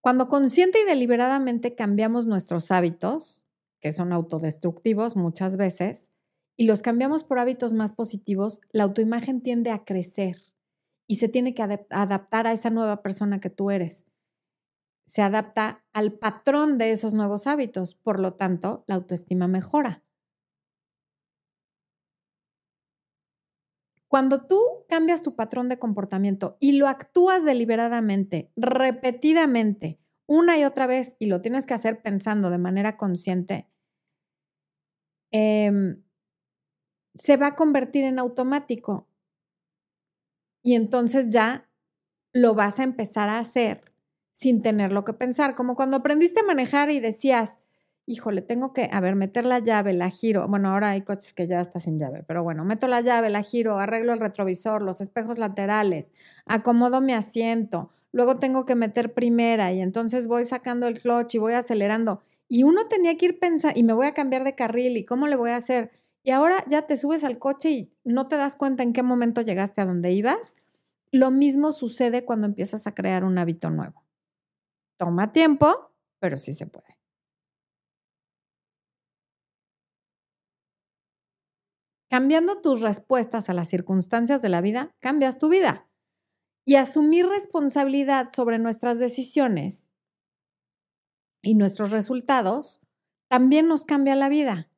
Cuando consciente y deliberadamente cambiamos nuestros hábitos, que son autodestructivos muchas veces, y los cambiamos por hábitos más positivos, la autoimagen tiende a crecer y se tiene que adaptar a esa nueva persona que tú eres. Se adapta al patrón de esos nuevos hábitos, por lo tanto, la autoestima mejora. Cuando tú cambias tu patrón de comportamiento y lo actúas deliberadamente, repetidamente, una y otra vez, y lo tienes que hacer pensando de manera consciente, em, se va a convertir en automático. Y entonces ya lo vas a empezar a hacer sin tenerlo que pensar, como cuando aprendiste a manejar y decías, híjole, tengo que, a ver, meter la llave, la giro. Bueno, ahora hay coches que ya está sin llave, pero bueno, meto la llave, la giro, arreglo el retrovisor, los espejos laterales, acomodo mi asiento, luego tengo que meter primera y entonces voy sacando el clutch y voy acelerando. Y uno tenía que ir pensando, y me voy a cambiar de carril y cómo le voy a hacer. Y ahora ya te subes al coche y no te das cuenta en qué momento llegaste a donde ibas. Lo mismo sucede cuando empiezas a crear un hábito nuevo. Toma tiempo, pero sí se puede. Cambiando tus respuestas a las circunstancias de la vida, cambias tu vida. Y asumir responsabilidad sobre nuestras decisiones y nuestros resultados también nos cambia la vida.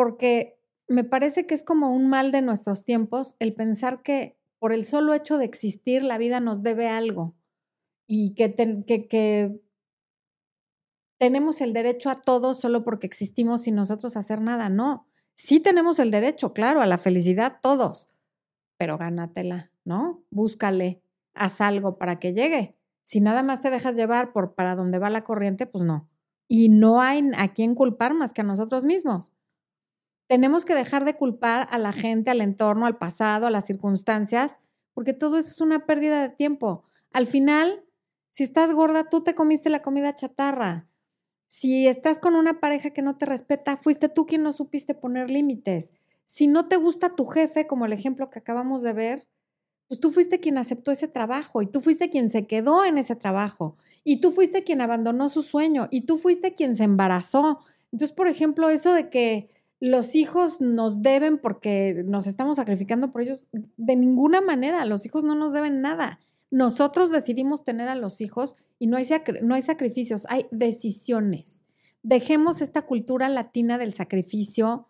Porque me parece que es como un mal de nuestros tiempos el pensar que por el solo hecho de existir la vida nos debe algo y que, tenemos el derecho a todo solo porque existimos sin nosotros hacer nada. No, Sí tenemos el derecho, claro, a la felicidad todos, pero gánatela, ¿no? Búscale, haz algo para que llegue. Si nada más te dejas llevar por para donde va la corriente, pues no. Y no hay a quién culpar más que a nosotros mismos. Tenemos que dejar de culpar a la gente, al entorno, al pasado, a las circunstancias, porque todo eso es una pérdida de tiempo. Al final, si estás gorda, tú te comiste la comida chatarra. Si estás con una pareja que no te respeta, fuiste tú quien no supiste poner límites. Si no te gusta tu jefe, como el ejemplo que acabamos de ver, pues tú fuiste quien aceptó ese trabajo y tú fuiste quien se quedó en ese trabajo y tú fuiste quien abandonó su sueño y tú fuiste quien se embarazó. Entonces, por ejemplo, eso de que los hijos nos deben porque nos estamos sacrificando por ellos, de ninguna manera, los hijos no nos deben nada. Nosotros decidimos tener a los hijos y no hay, no hay sacrificios, hay decisiones. Dejemos esta cultura latina del sacrificio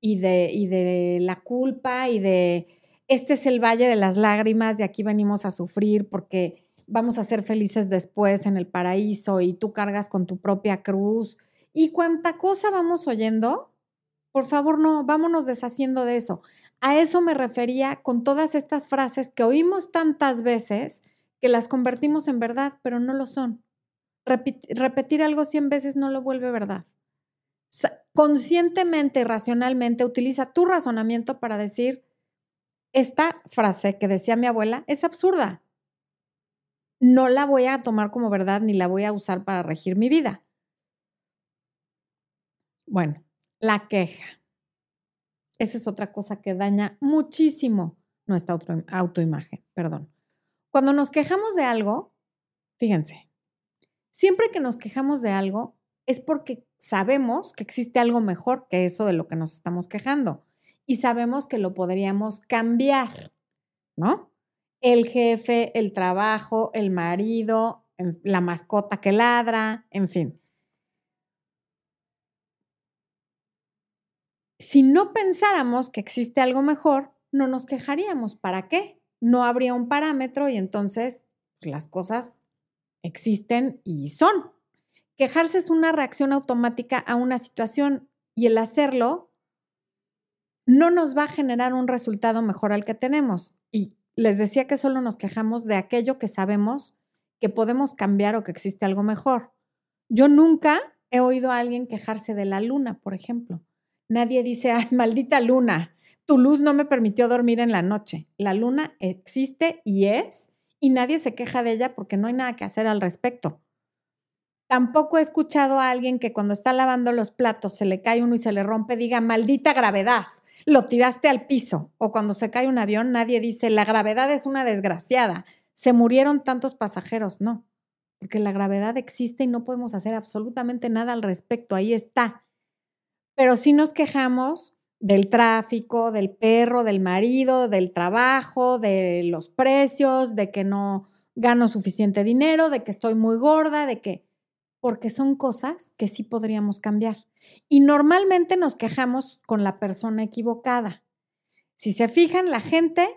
y de, y de la culpa y de este es el valle de las lágrimas y aquí venimos a sufrir porque vamos a ser felices después en el paraíso y tú cargas con tu propia cruz. Y cuánta cosa vamos oyendo, por favor, no, vámonos deshaciendo de eso. A eso me refería con todas estas frases que oímos tantas veces que las convertimos en verdad, pero no lo son. repetir algo 100 veces no lo vuelve verdad. Conscientemente y racionalmente utiliza tu razonamiento para decir, esta frase que decía mi abuela es absurda. No la voy a tomar como verdad ni la voy a usar para regir mi vida. Bueno, la queja. Esa es otra cosa que daña muchísimo nuestra autoimagen, perdón. Cuando nos quejamos de algo, fíjense, siempre que nos quejamos de algo es porque sabemos que existe algo mejor que eso de lo que nos estamos quejando y sabemos que lo podríamos cambiar, ¿no? El jefe, el trabajo, el marido, la mascota que ladra, en fin. Si no pensáramos que existe algo mejor, no nos quejaríamos. ¿Para qué? No habría un parámetro y entonces pues, las cosas existen y son. Quejarse es una reacción automática a una situación y el hacerlo no nos va a generar un resultado mejor al que tenemos. Y les decía que solo nos quejamos de aquello que sabemos que podemos cambiar o que existe algo mejor. Yo nunca he oído a alguien quejarse de la luna, por ejemplo. Nadie dice, ay, maldita luna, tu luz no me permitió dormir en la noche. La luna existe y es, y nadie se queja de ella porque no hay nada que hacer al respecto. Tampoco he escuchado a alguien que cuando está lavando los platos se le cae uno y se le rompe, diga, maldita gravedad, lo tiraste al piso. O cuando se cae un avión, nadie dice, la gravedad es una desgraciada, se murieron tantos pasajeros. No, porque la gravedad existe y no podemos hacer absolutamente nada al respecto, ahí está. Pero si nos quejamos del tráfico, del perro, del marido, del trabajo, de los precios, de que no gano suficiente dinero, de que estoy muy gorda, de que, porque son cosas que sí podríamos cambiar. Y normalmente nos quejamos con la persona equivocada. Si se fijan, la gente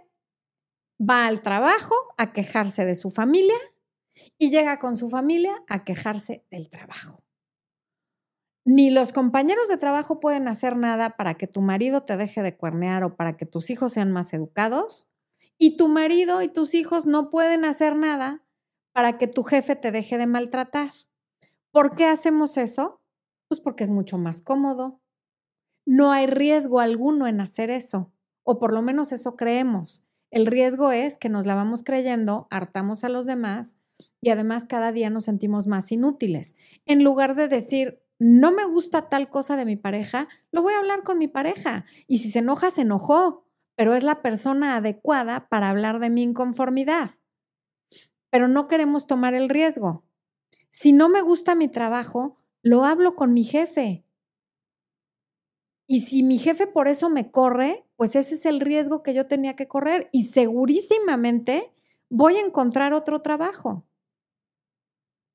va al trabajo a quejarse de su familia y llega con su familia a quejarse del trabajo. Ni los compañeros de trabajo pueden hacer nada para que tu marido te deje de cuernear o para que tus hijos sean más educados. Y tu marido y tus hijos no pueden hacer nada para que tu jefe te deje de maltratar. ¿Por qué hacemos eso? Pues porque es mucho más cómodo. No hay riesgo alguno en hacer eso, o por lo menos eso creemos. El riesgo es que nos la vamos creyendo, hartamos a los demás y además cada día nos sentimos más inútiles. En lugar de decir, no me gusta tal cosa de mi pareja, lo voy a hablar con mi pareja. Y si se enoja, se enojó, pero es la persona adecuada para hablar de mi inconformidad. Pero no queremos tomar el riesgo. Si no me gusta mi trabajo, lo hablo con mi jefe. Y si mi jefe por eso me corre, pues ese es el riesgo que yo tenía que correr y segurísimamente voy a encontrar otro trabajo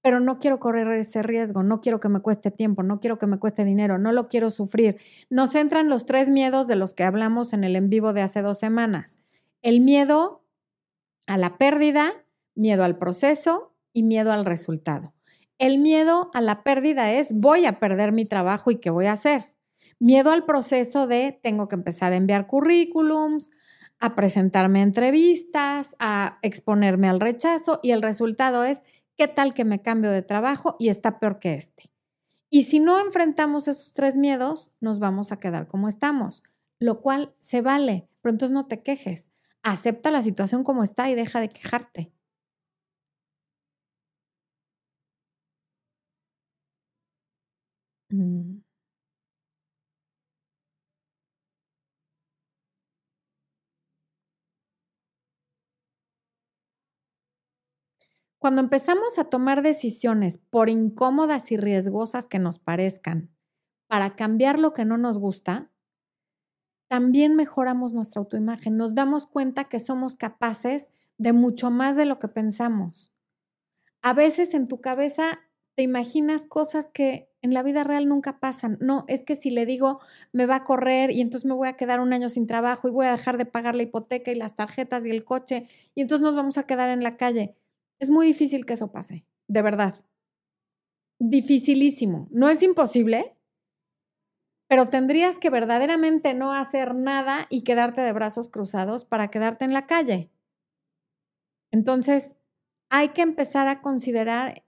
pero no quiero correr ese riesgo, no quiero que me cueste tiempo, no quiero que me cueste dinero, no lo quiero sufrir. Nos entran los tres miedos de los que hablamos en el en vivo de hace dos semanas. El miedo a la pérdida, miedo al proceso y miedo al resultado. El miedo a la pérdida es voy a perder mi trabajo y qué voy a hacer. Miedo al proceso de tengo que empezar a enviar currículums, a presentarme a entrevistas, a exponerme al rechazo y el resultado es ¿Qué tal que me cambio de trabajo y está peor que este? Y si no enfrentamos esos tres miedos, nos vamos a quedar como estamos, lo cual se vale, pero entonces no te quejes. Acepta la situación como está y deja de quejarte. Mm. Cuando empezamos a tomar decisiones, por incómodas y riesgosas que nos parezcan, para cambiar lo que no nos gusta, también mejoramos nuestra autoimagen. Nos damos cuenta que somos capaces de mucho más de lo que pensamos. A veces en tu cabeza te imaginas cosas que en la vida real nunca pasan. No, es que si le digo me va a correr y entonces me voy a quedar un año sin trabajo y voy a dejar de pagar la hipoteca y las tarjetas y el coche y entonces nos vamos a quedar en la calle. Es muy difícil que eso pase, de verdad. Dificilísimo. No es imposible, pero tendrías que verdaderamente no hacer nada y quedarte de brazos cruzados para quedarte en la calle. Entonces, hay que empezar a considerar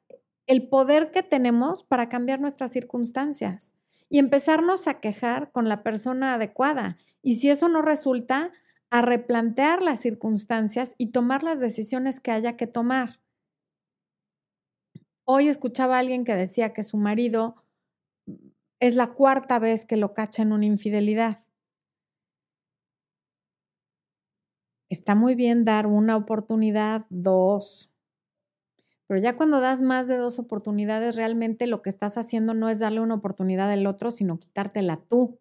el poder que tenemos para cambiar nuestras circunstancias y empezarnos a quejar con la persona adecuada. Y si eso no resulta, a replantear las circunstancias y tomar las decisiones que haya que tomar. Hoy escuchaba a alguien que decía que su marido es la cuarta vez que lo cacha en una infidelidad. Está muy bien dar una oportunidad, dos, pero ya cuando das más de dos oportunidades, realmente lo que estás haciendo no es darle una oportunidad al otro, sino quitártela tú.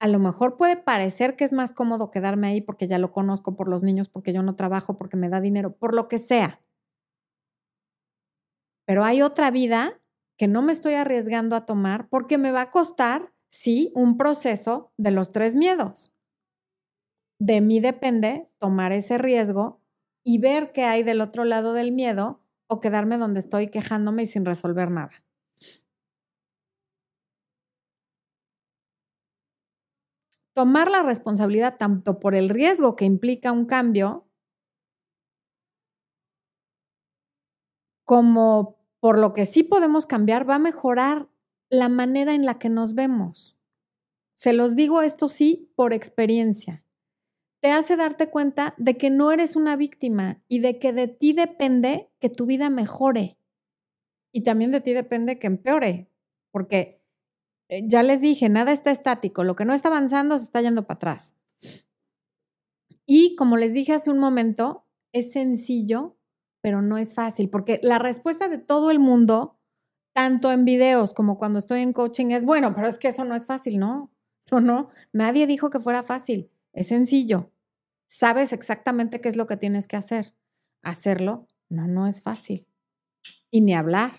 A lo mejor puede parecer que es más cómodo quedarme ahí porque ya lo conozco por los niños, porque yo no trabajo, porque me da dinero, por lo que sea pero hay otra vida que no me estoy arriesgando a tomar porque me va a costar, sí, un proceso de los tres miedos. De mí depende tomar ese riesgo y ver qué hay del otro lado del miedo o quedarme donde estoy quejándome y sin resolver nada. Tomar la responsabilidad tanto por el riesgo que implica un cambio como por lo que sí podemos cambiar, va a mejorar la manera en la que nos vemos. Se los digo esto sí por experiencia. Te hace darte cuenta de que no eres una víctima y de que de ti depende que tu vida mejore. Y también de ti depende que empeore, porque eh, ya les dije, nada está estático, lo que no está avanzando se está yendo para atrás. Y como les dije hace un momento, es sencillo pero no es fácil, porque la respuesta de todo el mundo, tanto en videos como cuando estoy en coaching, es, bueno, pero es que eso no es fácil, ¿no? No, no, nadie dijo que fuera fácil, es sencillo. Sabes exactamente qué es lo que tienes que hacer. Hacerlo, no, no es fácil. Y ni hablar.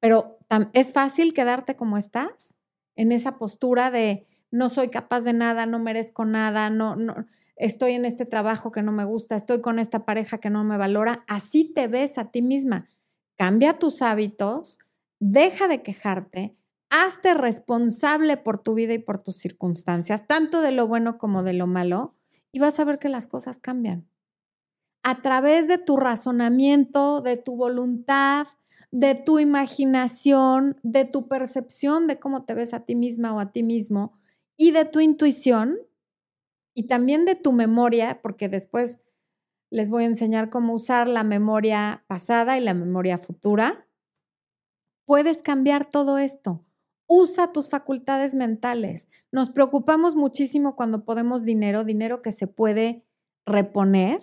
Pero es fácil quedarte como estás, en esa postura de no soy capaz de nada, no merezco nada, no, no, estoy en este trabajo que no me gusta, estoy con esta pareja que no me valora, así te ves a ti misma. Cambia tus hábitos, deja de quejarte, hazte responsable por tu vida y por tus circunstancias, tanto de lo bueno como de lo malo, y vas a ver que las cosas cambian. A través de tu razonamiento, de tu voluntad, de tu imaginación, de tu percepción de cómo te ves a ti misma o a ti mismo y de tu intuición, y también de tu memoria, porque después les voy a enseñar cómo usar la memoria pasada y la memoria futura. Puedes cambiar todo esto. Usa tus facultades mentales. Nos preocupamos muchísimo cuando podemos dinero, dinero que se puede reponer,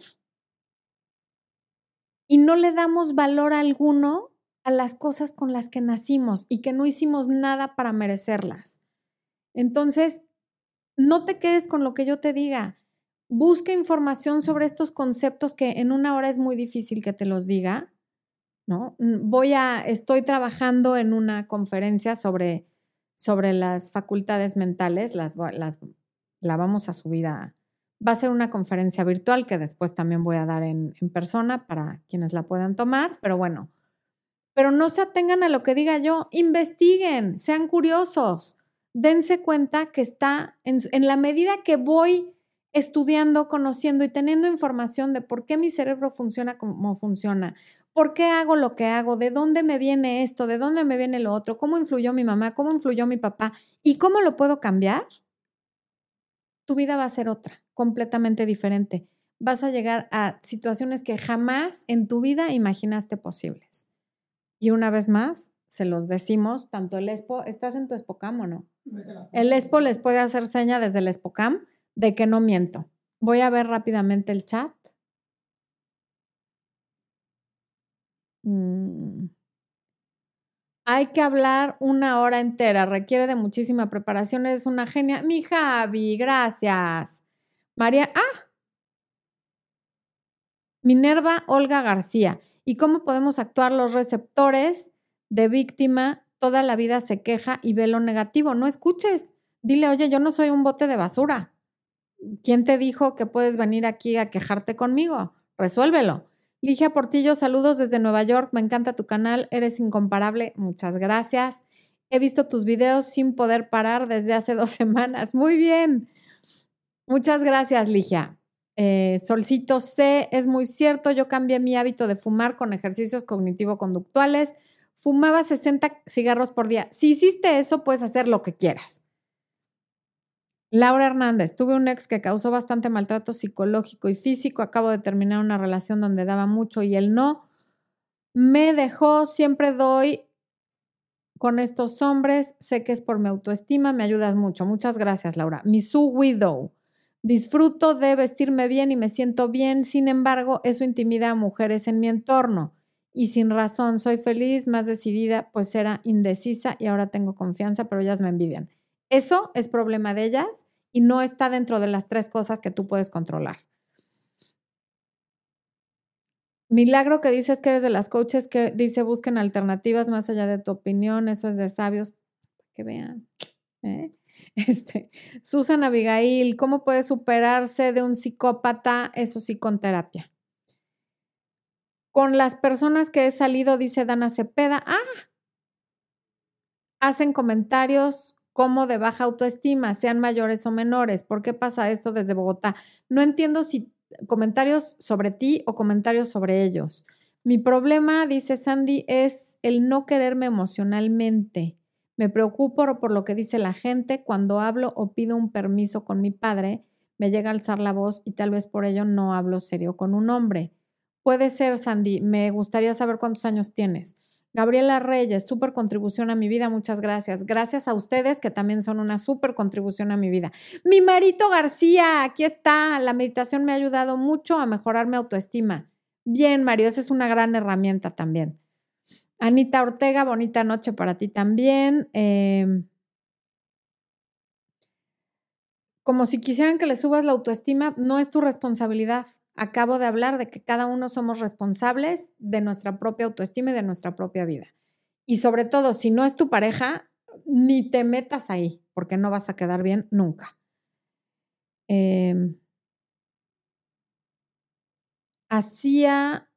y no le damos valor alguno a las cosas con las que nacimos y que no hicimos nada para merecerlas. Entonces, no te quedes con lo que yo te diga. Busca información sobre estos conceptos que en una hora es muy difícil que te los diga, ¿no? Voy a, estoy trabajando en una conferencia sobre, sobre las facultades mentales, las, las, la vamos a subir a, va a ser una conferencia virtual que después también voy a dar en, en persona para quienes la puedan tomar, pero bueno, pero no se atengan a lo que diga yo, investiguen, sean curiosos dense cuenta que está en, la medida que voy estudiando, conociendo y teniendo información de por qué mi cerebro funciona como funciona, por qué hago lo que hago, de dónde me viene esto, de dónde me viene lo otro, cómo influyó mi mamá, cómo influyó mi papá y cómo lo puedo cambiar, tu vida va a ser otra, completamente diferente. Vas a llegar a situaciones que jamás en tu vida imaginaste posibles. Y una vez más, se los decimos, tanto el ESPO, ¿estás en tu ESPOCAM o no? El ESPO les puede hacer seña desde el ESPOCAM de que no miento. Voy a ver rápidamente el chat. Mm. Hay que hablar una hora entera, requiere de muchísima preparación, eres una genia. Mi Javi, gracias. María, ah, Minerva Olga García. ¿Y cómo podemos actuar los receptores de víctima toda la vida se queja y ve lo negativo. No escuches. Dile, oye, yo no soy un bote de basura. ¿Quién te dijo que puedes venir aquí a quejarte conmigo? Resuélvelo. Ligia Portillo, saludos desde Nueva York. Me encanta tu canal. Eres incomparable. Muchas gracias. He visto tus videos sin poder parar desde hace dos semanas. Muy bien. Muchas gracias, Ligia. Eh, Solcito C, es muy cierto. Yo cambié mi hábito de fumar con ejercicios cognitivo-conductuales fumaba 60 cigarros por día. Si hiciste eso, puedes hacer lo que quieras. Laura Hernández, tuve un ex que causó bastante maltrato psicológico y físico. Acabo de terminar una relación donde daba mucho y él no. Me dejó, siempre doy con estos hombres. Sé que es por mi autoestima, me ayudas mucho. Muchas gracias, Laura. Misu Widow. Disfruto de vestirme bien y me siento bien, sin embargo, eso intimida a mujeres en mi entorno y sin razón. Soy feliz, más decidida, pues era indecisa y ahora tengo confianza, pero ellas me envidian. Eso es problema de ellas y no está dentro de las tres cosas que tú puedes controlar. Milagro que dices que eres de las coaches que dice busquen alternativas más allá de tu opinión, eso es de sabios, que vean. ¿eh? Este, Susan Abigail, ¿cómo puede superarse de un psicópata? Eso sí, con terapia. Con las personas que he salido, dice Dana Cepeda, ah, hacen comentarios como de baja autoestima, sean mayores o menores. ¿Por qué pasa esto desde Bogotá? No entiendo si comentarios sobre ti o comentarios sobre ellos. Mi problema, dice Sandy, es el no quererme emocionalmente. Me preocupo por lo que dice la gente cuando hablo o pido un permiso con mi padre. Me llega a alzar la voz y tal vez por ello no hablo serio con un hombre. Puede ser, Sandy. Me gustaría saber cuántos años tienes. Gabriela Reyes, súper contribución a mi vida, muchas gracias. Gracias a ustedes que también son una súper contribución a mi vida. Mi Marito García, aquí está. La meditación me ha ayudado mucho a mejorar mi autoestima. Bien, Mario, esa es una gran herramienta también. Anita Ortega, bonita noche para ti también. Em, como si quisieran que le subas la autoestima, no es tu responsabilidad. Acabo de hablar de que cada uno somos responsables de nuestra propia autoestima y de nuestra propia vida. Y sobre todo, si no es tu pareja, ni te metas ahí, porque no vas a quedar bien nunca. Eh, hacía,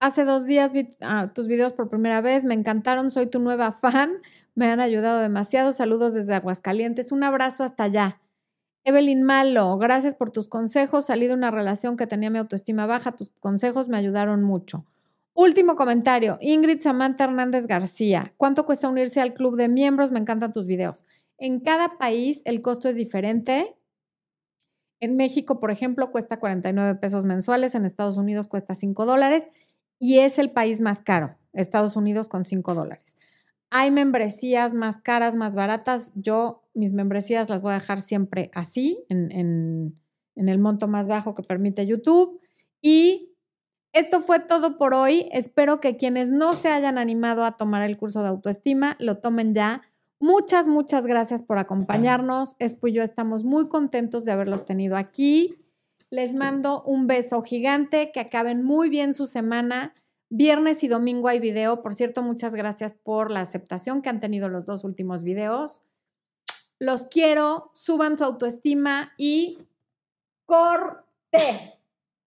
hace dos días vi ah, tus videos por primera vez, me encantaron, soy tu nueva fan, me han ayudado demasiado, saludos desde Aguascalientes, un abrazo hasta allá. Evelyn Malo, gracias por tus consejos, salí de una relación que tenía mi autoestima baja, tus consejos me ayudaron mucho. Último comentario, Ingrid Samantha Hernández García, ¿cuánto cuesta unirse al club de miembros? Me encantan tus videos. En cada país el costo es diferente, en México, por ejemplo, cuesta 49 pesos mensuales, en Estados Unidos cuesta 5 dólares y es el país más caro, Estados Unidos con 5 dólares. Hay membresías más caras, más baratas. Yo mis membresías las voy a dejar siempre así, en, el monto más bajo que permite YouTube. Y esto fue todo por hoy. Espero que quienes no se hayan animado a tomar el curso de autoestima lo tomen ya Muchas, muchas gracias por acompañarnos. Espo y yo estamos muy contentos de haberlos tenido aquí. Les mando un beso gigante, que acaben muy bien su semana. Viernes y domingo hay video. Por cierto, muchas gracias por la aceptación que han tenido los dos últimos videos. Los quiero, suban su autoestima y corte.